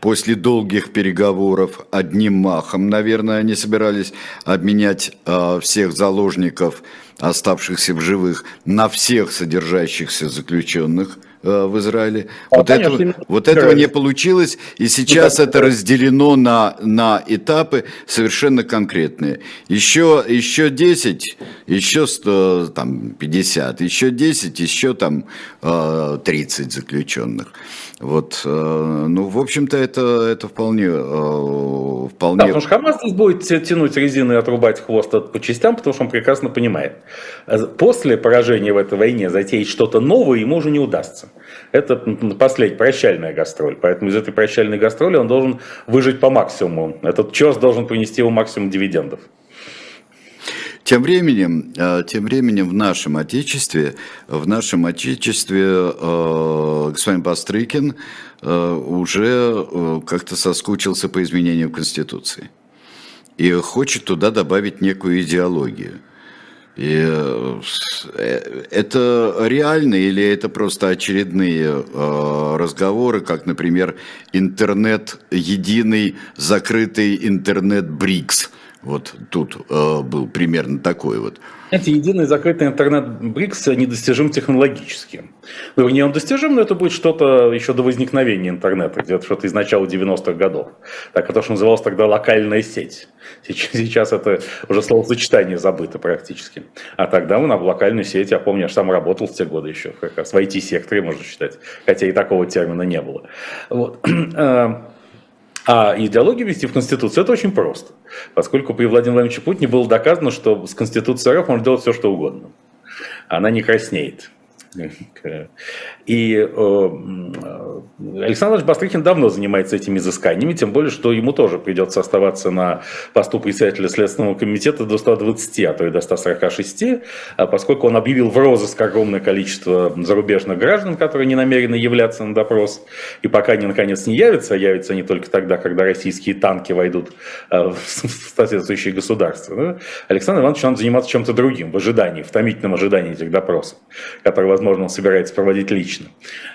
После долгих переговоров одним махом, наверное, они собирались обменять э, всех заложников, оставшихся в живых, на всех содержащихся заключенных в Израиле. А, вот конечно, этого, вот этого не получилось, и сейчас это разделено на, на этапы совершенно конкретные. Еще, еще 10, еще 100, там, 50, еще 10, еще там 30 э, заключенных. Вот, э, ну, в общем-то, это, это вполне, э, вполне... Да, потому что Хамас здесь будет тянуть резину и отрубать хвост по частям, потому что он прекрасно понимает. После поражения в этой войне затеять что-то новое ему уже не удастся. Это последняя прощальная гастроль. Поэтому из этой прощальной гастроли он должен выжить по максимуму. Этот чес должен принести ему максимум дивидендов. Тем временем, э, тем временем в нашем Отечестве, в нашем Отечестве э, господин Бастрыкин э, уже как-то соскучился по изменениям Конституции и хочет туда добавить некую идеологию. И это реально или это просто очередные разговоры, как, например, интернет, единый закрытый интернет БРИКС – вот тут э, был примерно такой вот. Знаете, единый закрытый интернет БРИКС недостижим технологически. Ну, не он достижим, но это будет что-то еще до возникновения интернета, где-то что-то из начала 90-х годов. Так, это что называлось тогда локальная сеть. Сейчас, сейчас это уже словосочетание забыто практически. А тогда мы на локальную сеть, я помню, я сам работал в те годы еще, как раз в IT-секторе, можно считать, хотя и такого термина не было. Вот. [CLEARS THROAT] А идеологию ввести в Конституцию – это очень просто, поскольку при Владимире Владимировиче Путине было доказано, что с Конституцией РФ можно делать все, что угодно. Она не краснеет. И э, Александр Бастрыкин давно занимается этими изысканиями, тем более, что ему тоже придется оставаться на посту председателя Следственного комитета до 120, а то и до 146, а поскольку он объявил в розыск огромное количество зарубежных граждан, которые не намерены являться на допрос. И пока они наконец не явятся, а явятся они только тогда, когда российские танки войдут э, в соответствующие государства, да, Александр Иванович надо заниматься чем-то другим, в ожидании, в томительном ожидании этих допросов, которые, возможно, он собирается проводить лично.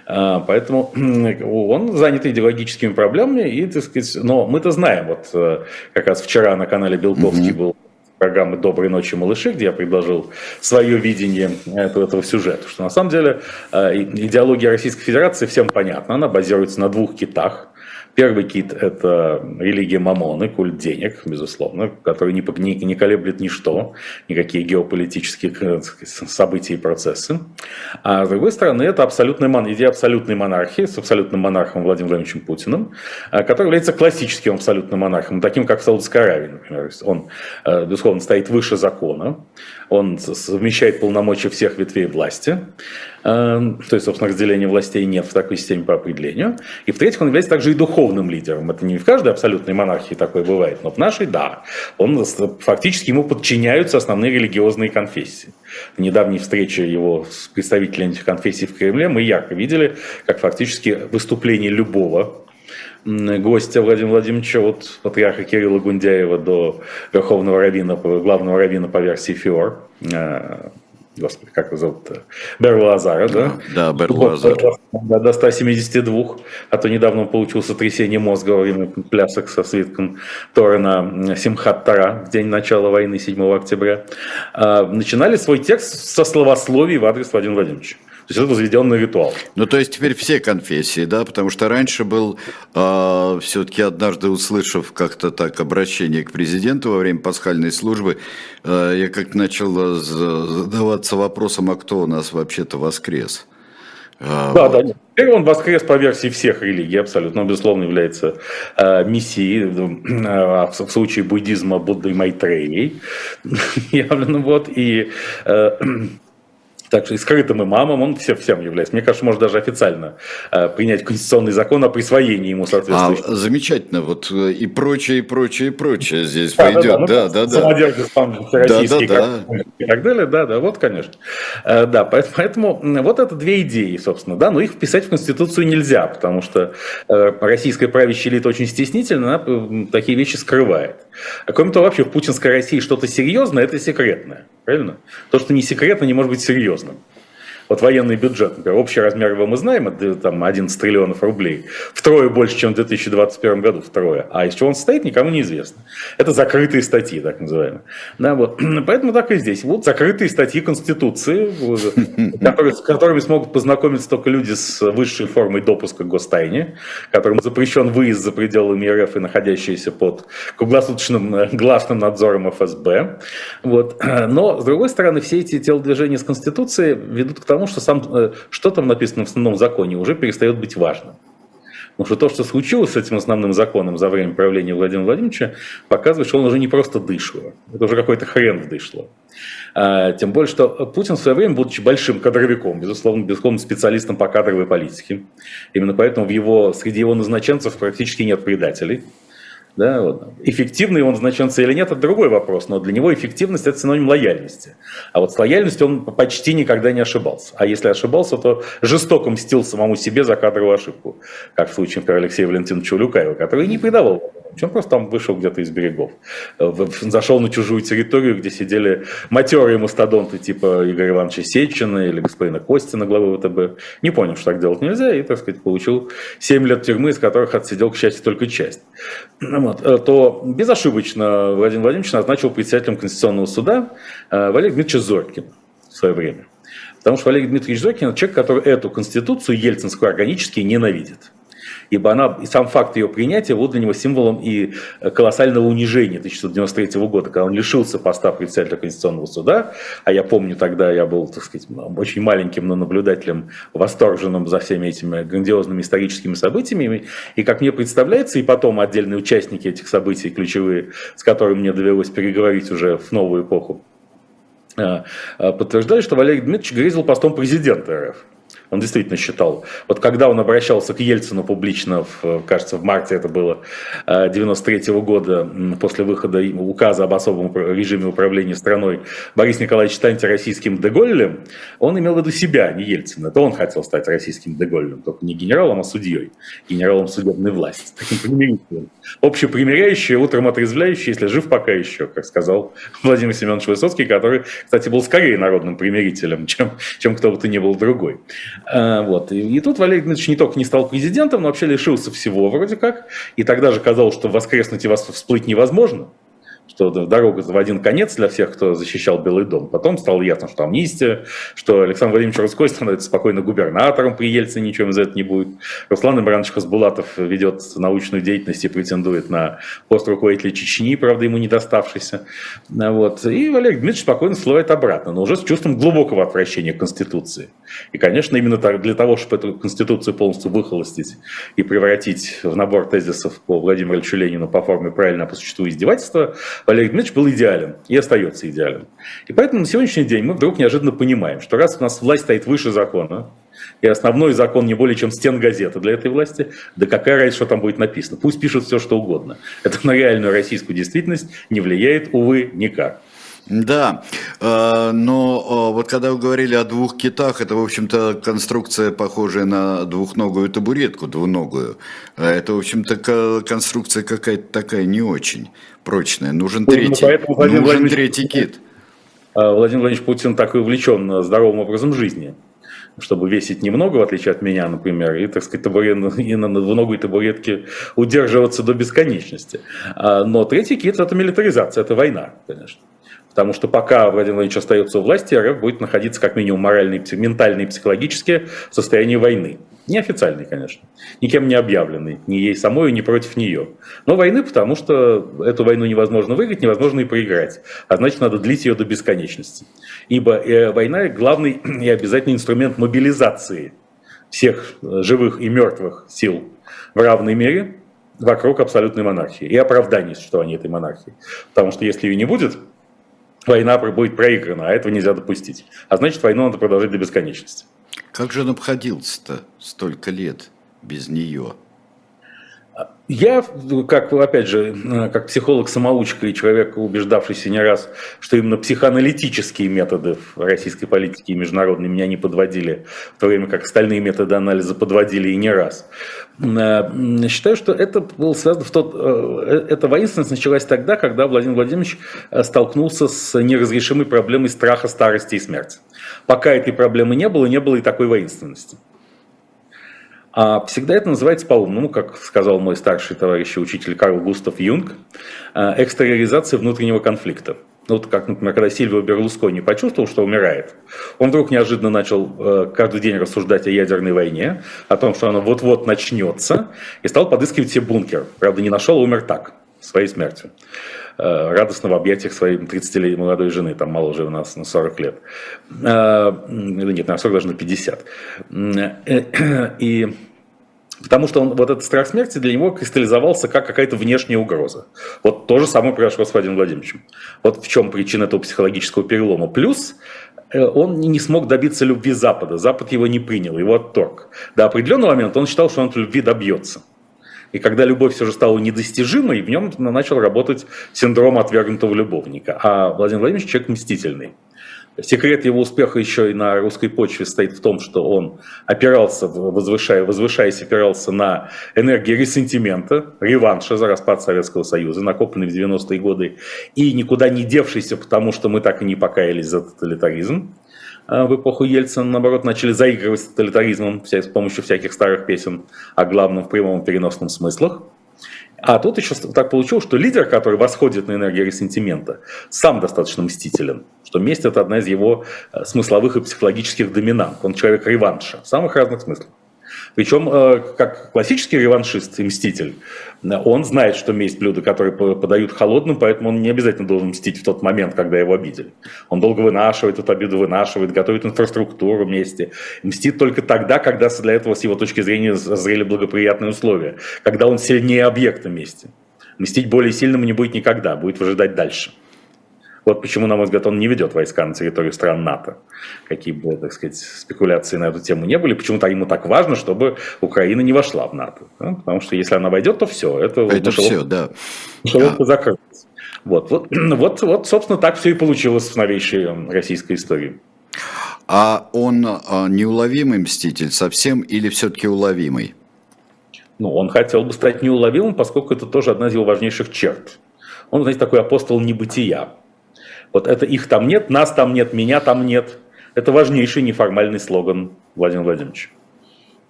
А, поэтому [CLEARS THROAT] он занят идеологическими проблемами, и, так сказать, но мы-то знаем, вот э, как раз вчера на канале Белковский mm-hmm. был программы «Доброй ночи, малыши», где я предложил свое видение этого, этого сюжета, что на самом деле э, идеология Российской Федерации всем понятна, она базируется на двух китах. Первый кит – это религия Мамоны, культ денег, безусловно, который не, не, не колеблет ничто, никакие геополитические сказать, события и процессы. А с другой стороны, это абсолютная, идея абсолютной монархии с абсолютным монархом Владимиром Владимировичем Путиным, а, который является классическим абсолютным монархом, таким как в Саудовской Аравии, например. Он, э, безусловно, стоит выше закона, он совмещает полномочия всех ветвей власти, Эм, то есть, собственно, разделения властей нет в такой системе по определению. И в-третьих, он является также и духовным лидером. Это не в каждой абсолютной монархии такое бывает, но в нашей – да. Он фактически ему подчиняются основные религиозные конфессии. В недавней встрече его с представителями этих конфессий в Кремле мы ярко видели, как фактически выступление любого гостя Владимира Владимировича от патриарха Кирилла Гундяева до верховного равина, главного равина по версии ФИОР, э, господи, как его зовут-то? Берл Лазара, да? Да, Берл Лазар. До, до 172, а то недавно получил сотрясение мозга во время плясок со свитком Торана Симхат Тара в день начала войны 7 октября. А, начинали свой текст со словословий в адрес Владимира Владимировича. То есть это возведенный ритуал. Ну, то есть теперь все конфессии, да, потому что раньше был, э, а, все-таки однажды услышав как-то так обращение к президенту во время пасхальной службы, э, я как начал задаваться вопросом, а кто у нас вообще-то воскрес? А, да, вот. да. Теперь он воскрес по версии всех религий, абсолютно. Он, безусловно, является э, мессией, э, в, в случае буддизма Буддой Майтреей, [LAUGHS] явлено, вот, и э, также и скрытым имамом он всем, всем является. Мне кажется, может даже официально э, принять конституционный закон о присвоении ему соответствующего. А, замечательно, вот э, и прочее, и прочее, и прочее здесь да, пойдет. Да, да, да. да, Самодержец там всероссийский да, да, да. и так далее, да, да, вот, конечно. Э, да, поэтому, поэтому вот это две идеи, собственно, да, но их вписать в Конституцию нельзя, потому что э, российская правящая элита очень стеснительно, она такие вещи скрывает. А кроме того, вообще в путинской России что-то серьезное – это секретное, правильно? То, что не секретно, не может быть серьезным. Вот военный бюджет, например, общий размер его мы знаем, это там 11 триллионов рублей. Втрое больше, чем в 2021 году, втрое. А из чего он состоит, никому не известно. Это закрытые статьи, так называемые. Да, вот. [CLEARS THROAT] Поэтому так и здесь. Вот закрытые статьи Конституции, [LAUGHS] которые, с которыми смогут познакомиться только люди с высшей формой допуска к гостайне, которым запрещен выезд за пределами РФ и находящиеся под круглосуточным э, гласным надзором ФСБ. Вот. [CLEARS THROAT] Но, с другой стороны, все эти телодвижения с Конституцией ведут к тому, потому что сам, э, что там написано в основном законе, уже перестает быть важным. Потому что то, что случилось с этим основным законом за время правления Владимира Владимировича, показывает, что он уже не просто дышло. Это уже какой-то хрен вдышло. А, тем более, что Путин в свое время, будучи большим кадровиком, безусловно, безусловно, специалистом по кадровой политике, именно поэтому в его, среди его назначенцев практически нет предателей. Да, вот. Эффективный он значится или нет, это другой вопрос, но для него эффективность – это синоним лояльности. А вот с лояльностью он почти никогда не ошибался. А если ошибался, то жестоко мстил самому себе за кадровую ошибку, как в случае, например, Алексея Валентиновича Улюкаева, который не предавал он просто там вышел где-то из берегов. Зашел на чужую территорию, где сидели матерые мастодонты типа Игоря Ивановича Сечина или господина Костина, главы ВТБ. Не понял, что так делать нельзя, и, так сказать, получил 7 лет тюрьмы, из которых отсидел, к счастью, только часть. Вот. Э, то безошибочно Владимир Владимирович назначил председателем Конституционного суда э, Валерия Дмитриевича Зорькина в свое время. Потому что Валерий Дмитриевич Зорькин – человек, который эту конституцию ельцинскую органически ненавидит ибо она, и сам факт ее принятия был для него символом и э, колоссального унижения 1993 года, когда он лишился поста председателя Конституционного суда, а я помню тогда, я был, так сказать, очень маленьким, но наблюдателем, восторженным за всеми этими грандиозными историческими событиями, и как мне представляется, и потом отдельные участники этих событий, ключевые, с которыми мне довелось переговорить уже в новую эпоху, э, э, подтверждали, что Валерий Дмитриевич грезил постом президента РФ. Он действительно считал. Вот когда он обращался к Ельцину публично, в, кажется, в марте это было 93 э, -го года, после выхода указа об особом режиме управления страной, Борис Николаевич станьте российским Деголлем, он имел в виду себя, а не Ельцина. Это он хотел стать российским Деголлем, только не генералом, а судьей, генералом судебной власти, таким примирителем. Общепримиряющий, утром отрезвляющий, если жив пока еще, как сказал Владимир Семенович Высоцкий, который, кстати, был скорее народным примирителем, [LAUGHS] чем, чем кто бы то ни был другой. А, вот. И, и тут Валерий Дмитриевич не только не стал президентом, но вообще лишился всего вроде как. И тогда же казалось, что воскреснуть и вас всплыть невозможно что дорога в один конец для всех, кто защищал Белый дом. Потом стало ясно, что амнистия, что Александр Владимирович Русской [LAUGHS] становится спокойно губернатором при Ельцине, ничего из этого не будет. Руслан Имранович Хасбулатов ведет научную деятельность и претендует на пост руководителя Чечни, правда, ему не доставшийся. Вот. И Валерий Дмитриевич спокойно всплывает обратно, но уже с чувством глубокого отвращения к Конституции. И, конечно, именно для того, чтобы эту Конституцию полностью выхолостить и превратить в набор тезисов по Владимиру Ильичу Ленину по форме правильно по существу издевательства, Валерий Дмитриевич был идеален и остается идеален. И поэтому на сегодняшний день мы вдруг неожиданно понимаем, что раз у нас власть стоит выше закона, и основной закон не более чем стен газеты для этой власти, да какая разница, что там будет написано. Пусть пишут все, что угодно. Это на реальную российскую действительность не влияет, увы, никак. Да, э, но э, вот когда вы говорили о двух китах, это, в общем-то, конструкция, похожая на двухногую табуретку, двуногую. А это, в общем-то, конструкция какая-то такая не очень прочная. Нужен ну, третий, нужен Владимир третий кит. А, Владимир Владимирович Путин так и увлечен здоровым образом жизни чтобы весить немного, в отличие от меня, например, и, так сказать, табурет, и на двуногой табуретке удерживаться до бесконечности. А, но третий кит – это милитаризация, это война, конечно. Потому что пока Владимир Владимирович остается у власти, РФ будет находиться как минимум морально, и ментально и психологически в состоянии войны. Неофициальный, конечно. Никем не объявленный. Ни ей самой, ни против нее. Но войны, потому что эту войну невозможно выиграть, невозможно и проиграть. А значит, надо длить ее до бесконечности. Ибо э, война – главный [CLEARS THROAT] и обязательный инструмент мобилизации всех э, живых и мертвых сил в равной мере вокруг абсолютной монархии и оправдания существования этой монархии. Потому что если ее не будет, война будет проиграна, а этого нельзя допустить. А значит, войну надо продолжать до бесконечности. Как же он обходился-то столько лет без нее? Я, как, опять же, как психолог-самоучка и человек, убеждавшийся не раз, что именно психоаналитические методы в российской политике и международной меня не подводили, в то время как остальные методы анализа подводили и не раз. Э, считаю, что это было связано в тот... Э, эта воинственность началась тогда, когда Владимир Владимирович э, столкнулся с неразрешимой проблемой страха старости и смерти. Пока этой проблемы не было, не было и такой воинственности. А всегда это называется по-умному, как сказал мой старший товарищ и учитель Карл Густав Юнг, экстериоризация внутреннего конфликта. Ну, вот как, например, когда Сильвио Берлускони почувствовал, что умирает, он вдруг неожиданно начал э, каждый день рассуждать о ядерной войне, о том, что она вот-вот начнется, и стал подыскивать себе бункер. Правда, не нашел, умер так, своей смертью. Э, радостно в объятиях своей 30-летней молодой жены, там мало уже у нас на 40 лет. Э, нет, на 40 даже на 50. [CLEARS THROAT] И Потому что он, вот этот страх смерти для него кристаллизовался как какая-то внешняя угроза. Вот то же самое произошло с Владимиром Владимировичем. Вот в чем причина этого психологического перелома. Плюс э, он не смог добиться любви Запада. Запад его не принял, его отторг. До определенного момента он считал, что он от любви добьется. И когда любовь все же стала недостижимой, в нем начал работать синдром отвергнутого любовника. А Владимир Владимирович человек мстительный. Секрет его успеха еще и на русской почве стоит в том, что он опирался, возвышая, возвышаясь, опирался на энергии ресентимента, реванша за распад Советского Союза, накопленный в 90-е годы, и никуда не девшийся, потому что мы так и не покаялись за тоталитаризм. А в эпоху Ельцина, наоборот, начали заигрывать с тоталитаризмом с помощью всяких старых песен о главном в прямом переносном смыслах. А тут еще так получилось, что лидер, который восходит на энергию ресентимента, сам достаточно мстителен, что месть – это одна из его э, смысловых и психологических доминант. Он человек реванша в самых разных смыслах. Причем, э, как классический реваншист и мститель, он знает, что месть блюдо, которое подают холодным, поэтому он не обязательно должен мстить в тот момент, когда его обидели. Он долго вынашивает эту обиду, вынашивает, готовит инфраструктуру вместе. Мстит только тогда, когда для этого, с его точки зрения, зрели благоприятные условия, когда он сильнее объекта мести. Мстить более сильному не будет никогда, будет выжидать дальше. Вот почему, на мой взгляд, он не ведет войска на территорию стран НАТО. Какие бы, так сказать, спекуляции на эту тему не были. Почему-то ему так важно, чтобы Украина не вошла в НАТО. Да? Потому что если она войдет, то все. Это, это все, да. Шеловка а... закрылась. Вот, вот, [CLEARS THROAT] вот, вот, собственно, так все и получилось в новейшей российской истории. А он а, неуловимый мститель совсем или все-таки уловимый? Ну, он хотел бы стать неуловимым, поскольку это тоже одна из его важнейших черт. Он, знаете, такой апостол небытия. Вот это их там нет, нас там нет, меня там нет. Это важнейший неформальный слоган Владимира Владимировича.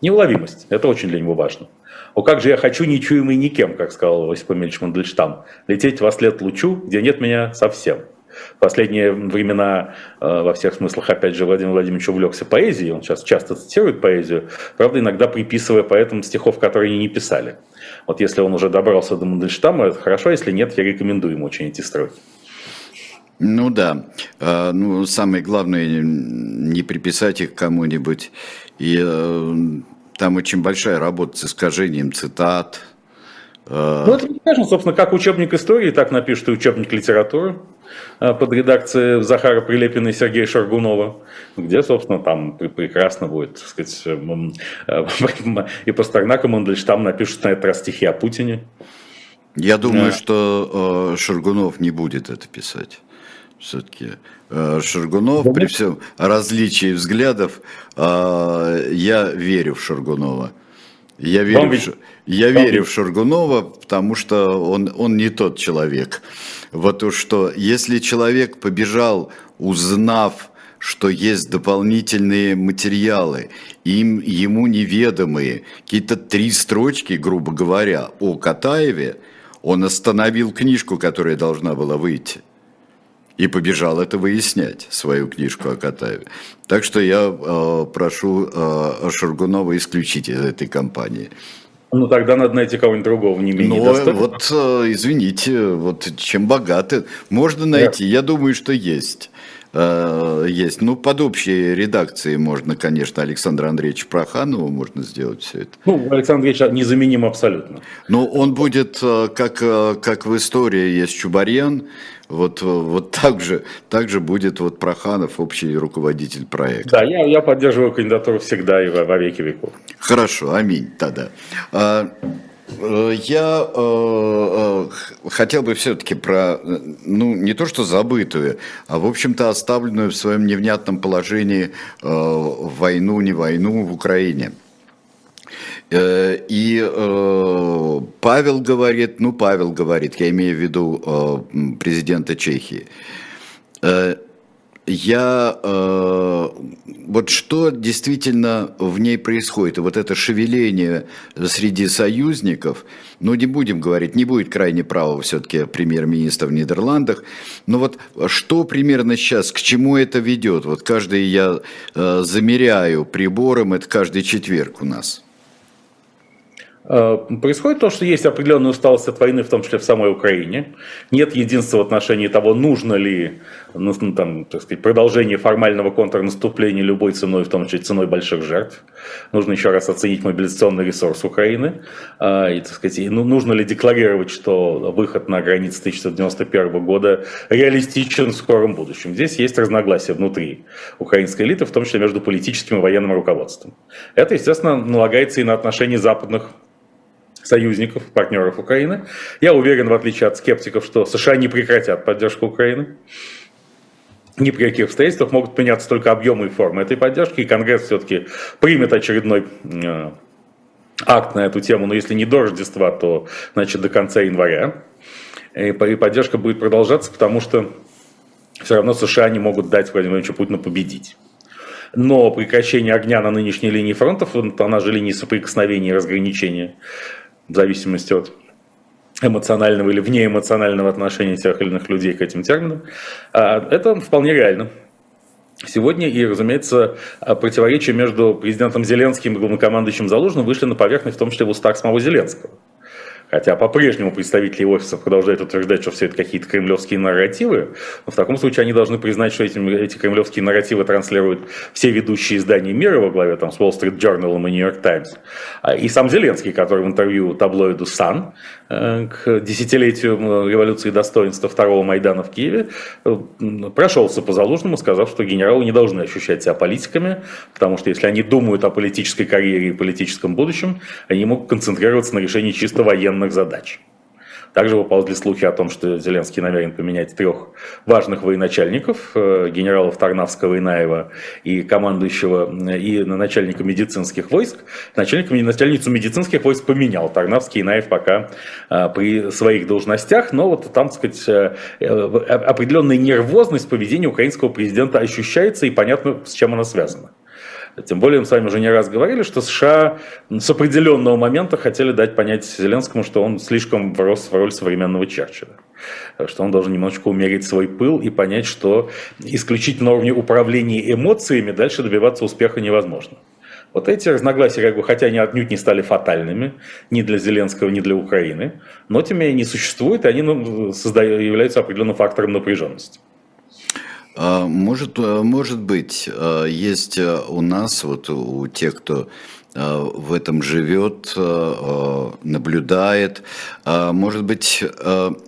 Неуловимость. Это очень для него важно. О, как же я хочу нечуемый никем, как сказал Осип Эмильевич Мандельштам. Лететь во след лучу, где нет меня совсем. В последние времена э, во всех смыслах, опять же, Владимир Владимирович увлекся поэзией. Он сейчас часто цитирует поэзию, правда, иногда приписывая поэтам стихов, которые они не писали. Вот если он уже добрался до Мандельштама, это хорошо, если нет, я рекомендую ему очень эти строки. Ну да, а, ну самое главное не приписать их кому-нибудь. И э, там очень большая работа с искажением цитат. А. Ну это не важно, собственно, как учебник истории, так напишут и учебник литературы а, под редакцией Захара Прилепина и Сергея Шаргунова, где, собственно, там прекрасно будет, так сказать, и Пастернак, и Мандельштам напишут на этот раз стихи о Путине. Я думаю, да. что э, Шаргунов не будет это писать все-таки э, Шаргунов, при всем различии взглядов, э, я верю в Шаргунова. Я верю, в, я верю в Шаргунова, потому что он, он не тот человек. Вот то, что если человек побежал, узнав, что есть дополнительные материалы, им, ему неведомые, какие-то три строчки, грубо говоря, о Катаеве, он остановил книжку, которая должна была выйти и побежал это выяснять, свою книжку о Катаеве. Так что я э, прошу э, Шаргунова исключить из этой компании. Ну тогда надо найти кого-нибудь другого, не менее Ну вот, э, извините, вот чем богаты, можно найти, я думаю, что есть. Э, есть. Ну, под общей редакцией можно, конечно, Александра Андреевича Проханова можно сделать все это. Ну, Александр Андреевич незаменим абсолютно. Ну, он будет, э, как, э, как в истории есть Чубарьян, вот, вот так, же, так же будет вот Проханов, общий руководитель проекта. Да, я, я поддерживаю кандидатуру всегда и во, во веки веков. Хорошо, аминь тогда. Э, я э, э, хотел бы все-таки про, ну, не то что забытую, а, в общем-то, оставленную в своем невнятном положении э, войну, не войну в Украине. Э, и э, Павел говорит, ну, Павел говорит, я имею в виду э, президента Чехии, э, я э, вот что действительно в ней происходит, вот это шевеление среди союзников, ну не будем говорить, не будет крайне правого все-таки премьер-министра в Нидерландах, но вот что примерно сейчас, к чему это ведет? Вот каждый я э, замеряю прибором, это каждый четверг у нас. Э, происходит то, что есть определенная усталость от войны, в том числе в самой Украине. Нет единства в отношении того, нужно ли ну, ну, там, так сказать, продолжение формального контрнаступления любой ценой, в том числе ценой больших жертв. Нужно еще раз оценить мобилизационный ресурс Украины. Э, и, так сказать, ну, нужно ли декларировать, что выход на границы 1991 года реалистичен в скором будущем. Здесь есть разногласия внутри украинской элиты, в том числе между политическим и военным руководством. Это, естественно, налагается и на отношения западных союзников, партнеров Украины. Я уверен, в отличие от скептиков, что США не прекратят поддержку Украины. Ни при каких обстоятельствах могут меняться только объемы и формы этой поддержки, и Конгресс все-таки примет очередной э, акт на эту тему, но если не до Рождества, то значит до конца января. И поддержка будет продолжаться, потому что все равно США не могут дать Владимиру Владимировичу Путину победить. Но прекращение огня на нынешней линии фронтов, она же линии соприкосновения и разграничения, в зависимости от эмоционального или внеэмоционального отношения тех или иных людей к этим терминам, а, это вполне реально. Сегодня и, разумеется, противоречия между президентом Зеленским и главнокомандующим Залужным вышли на поверхность, в том числе в устах самого Зеленского. Хотя по-прежнему представители офисов продолжают утверждать, что все это какие-то кремлевские нарративы, но в таком случае они должны признать, что эти, эти кремлевские нарративы транслируют все ведущие издания мира во главе там, с Wall Street Journal и New York Times. А, и сам Зеленский, который в интервью таблоиду Sun к десятилетию революции достоинства второго Майдана в Киеве э, прошелся по Залужному, сказав, что генералы не должны ощущать себя политиками, потому что если они думают о политической карьере и политическом будущем, они могут концентрироваться на решении чисто военных задач. Также выползли слухи о том, что Зеленский намерен поменять трех важных военачальников, э, генералов Тарнавского и Наева и командующего, э, и начальника медицинских войск. Начальник, начальницу медицинских войск поменял. Тарнавский и Наев пока э, при своих должностях, но вот там, так сказать, определенная нервозность поведения украинского президента ощущается и понятно, с чем она связана. Тем более, мы с вами уже не раз говорили, что США с определенного момента хотели дать понять Зеленскому, что он слишком врос в роль современного Черчилля. Что он должен немножечко умерить свой пыл и понять, что исключительно на уровне управления эмоциями дальше добиваться успеха невозможно. Вот эти разногласия, хотя они отнюдь не стали фатальными ни для Зеленского, ни для Украины, но тем не менее не существуют, и они ну, создают, являются определенным фактором напряженности. А, может, э, может быть, э, есть э, у нас, вот у тех, кто в этом живет, наблюдает. Может быть,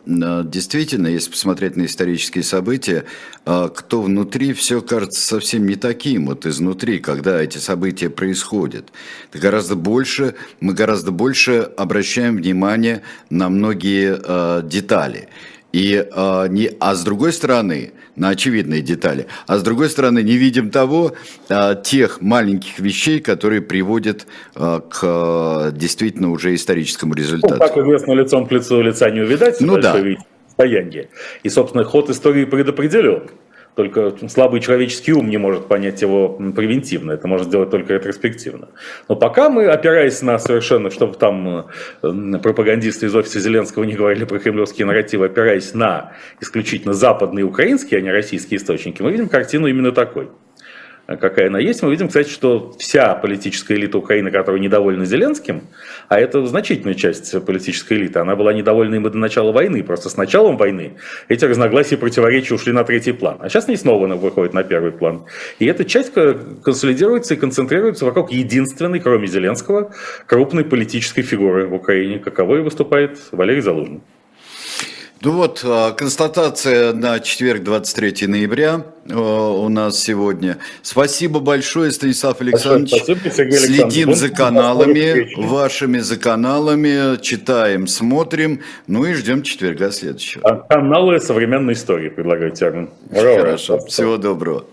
действительно, если посмотреть на исторические события, кто внутри, все кажется совсем не таким, вот изнутри, когда эти события происходят. Это гораздо больше, мы гораздо больше обращаем внимание на многие детали. И, а, а с другой стороны, на очевидные детали, а с другой стороны не видим того, а, тех маленьких вещей, которые приводят а, к а, действительно уже историческому результату. Ну, как известно, лицом к лицу лица не увидать, ну, да. состояние. И, собственно, ход истории предопределен. Только слабый человеческий ум не может понять его превентивно, это можно сделать только ретроспективно. Но пока мы, опираясь на совершенно, чтобы там пропагандисты из офиса Зеленского не говорили про кремлевские нарративы, опираясь на исключительно западные украинские, а не российские источники, мы видим картину именно такой какая она есть, мы видим, кстати, что вся политическая элита Украины, которая недовольна Зеленским, а это значительная часть политической элиты, она была недовольна им и до начала войны, просто с началом войны эти разногласия и противоречия ушли на третий план, а сейчас они снова выходят на первый план. И эта часть консолидируется и концентрируется вокруг единственной, кроме Зеленского, крупной политической фигуры в Украине, каковой выступает Валерий Залужный. Ну вот, а, констатация на четверг, 23 ноября а, у нас сегодня. Спасибо большое, Станислав Александрович. Спасибо, Сергей Следим за каналами, вашими за каналами, читаем, смотрим, ну и ждем четверга следующего. А каналы современной истории, предлагаю термин. Хорошо, всего доброго.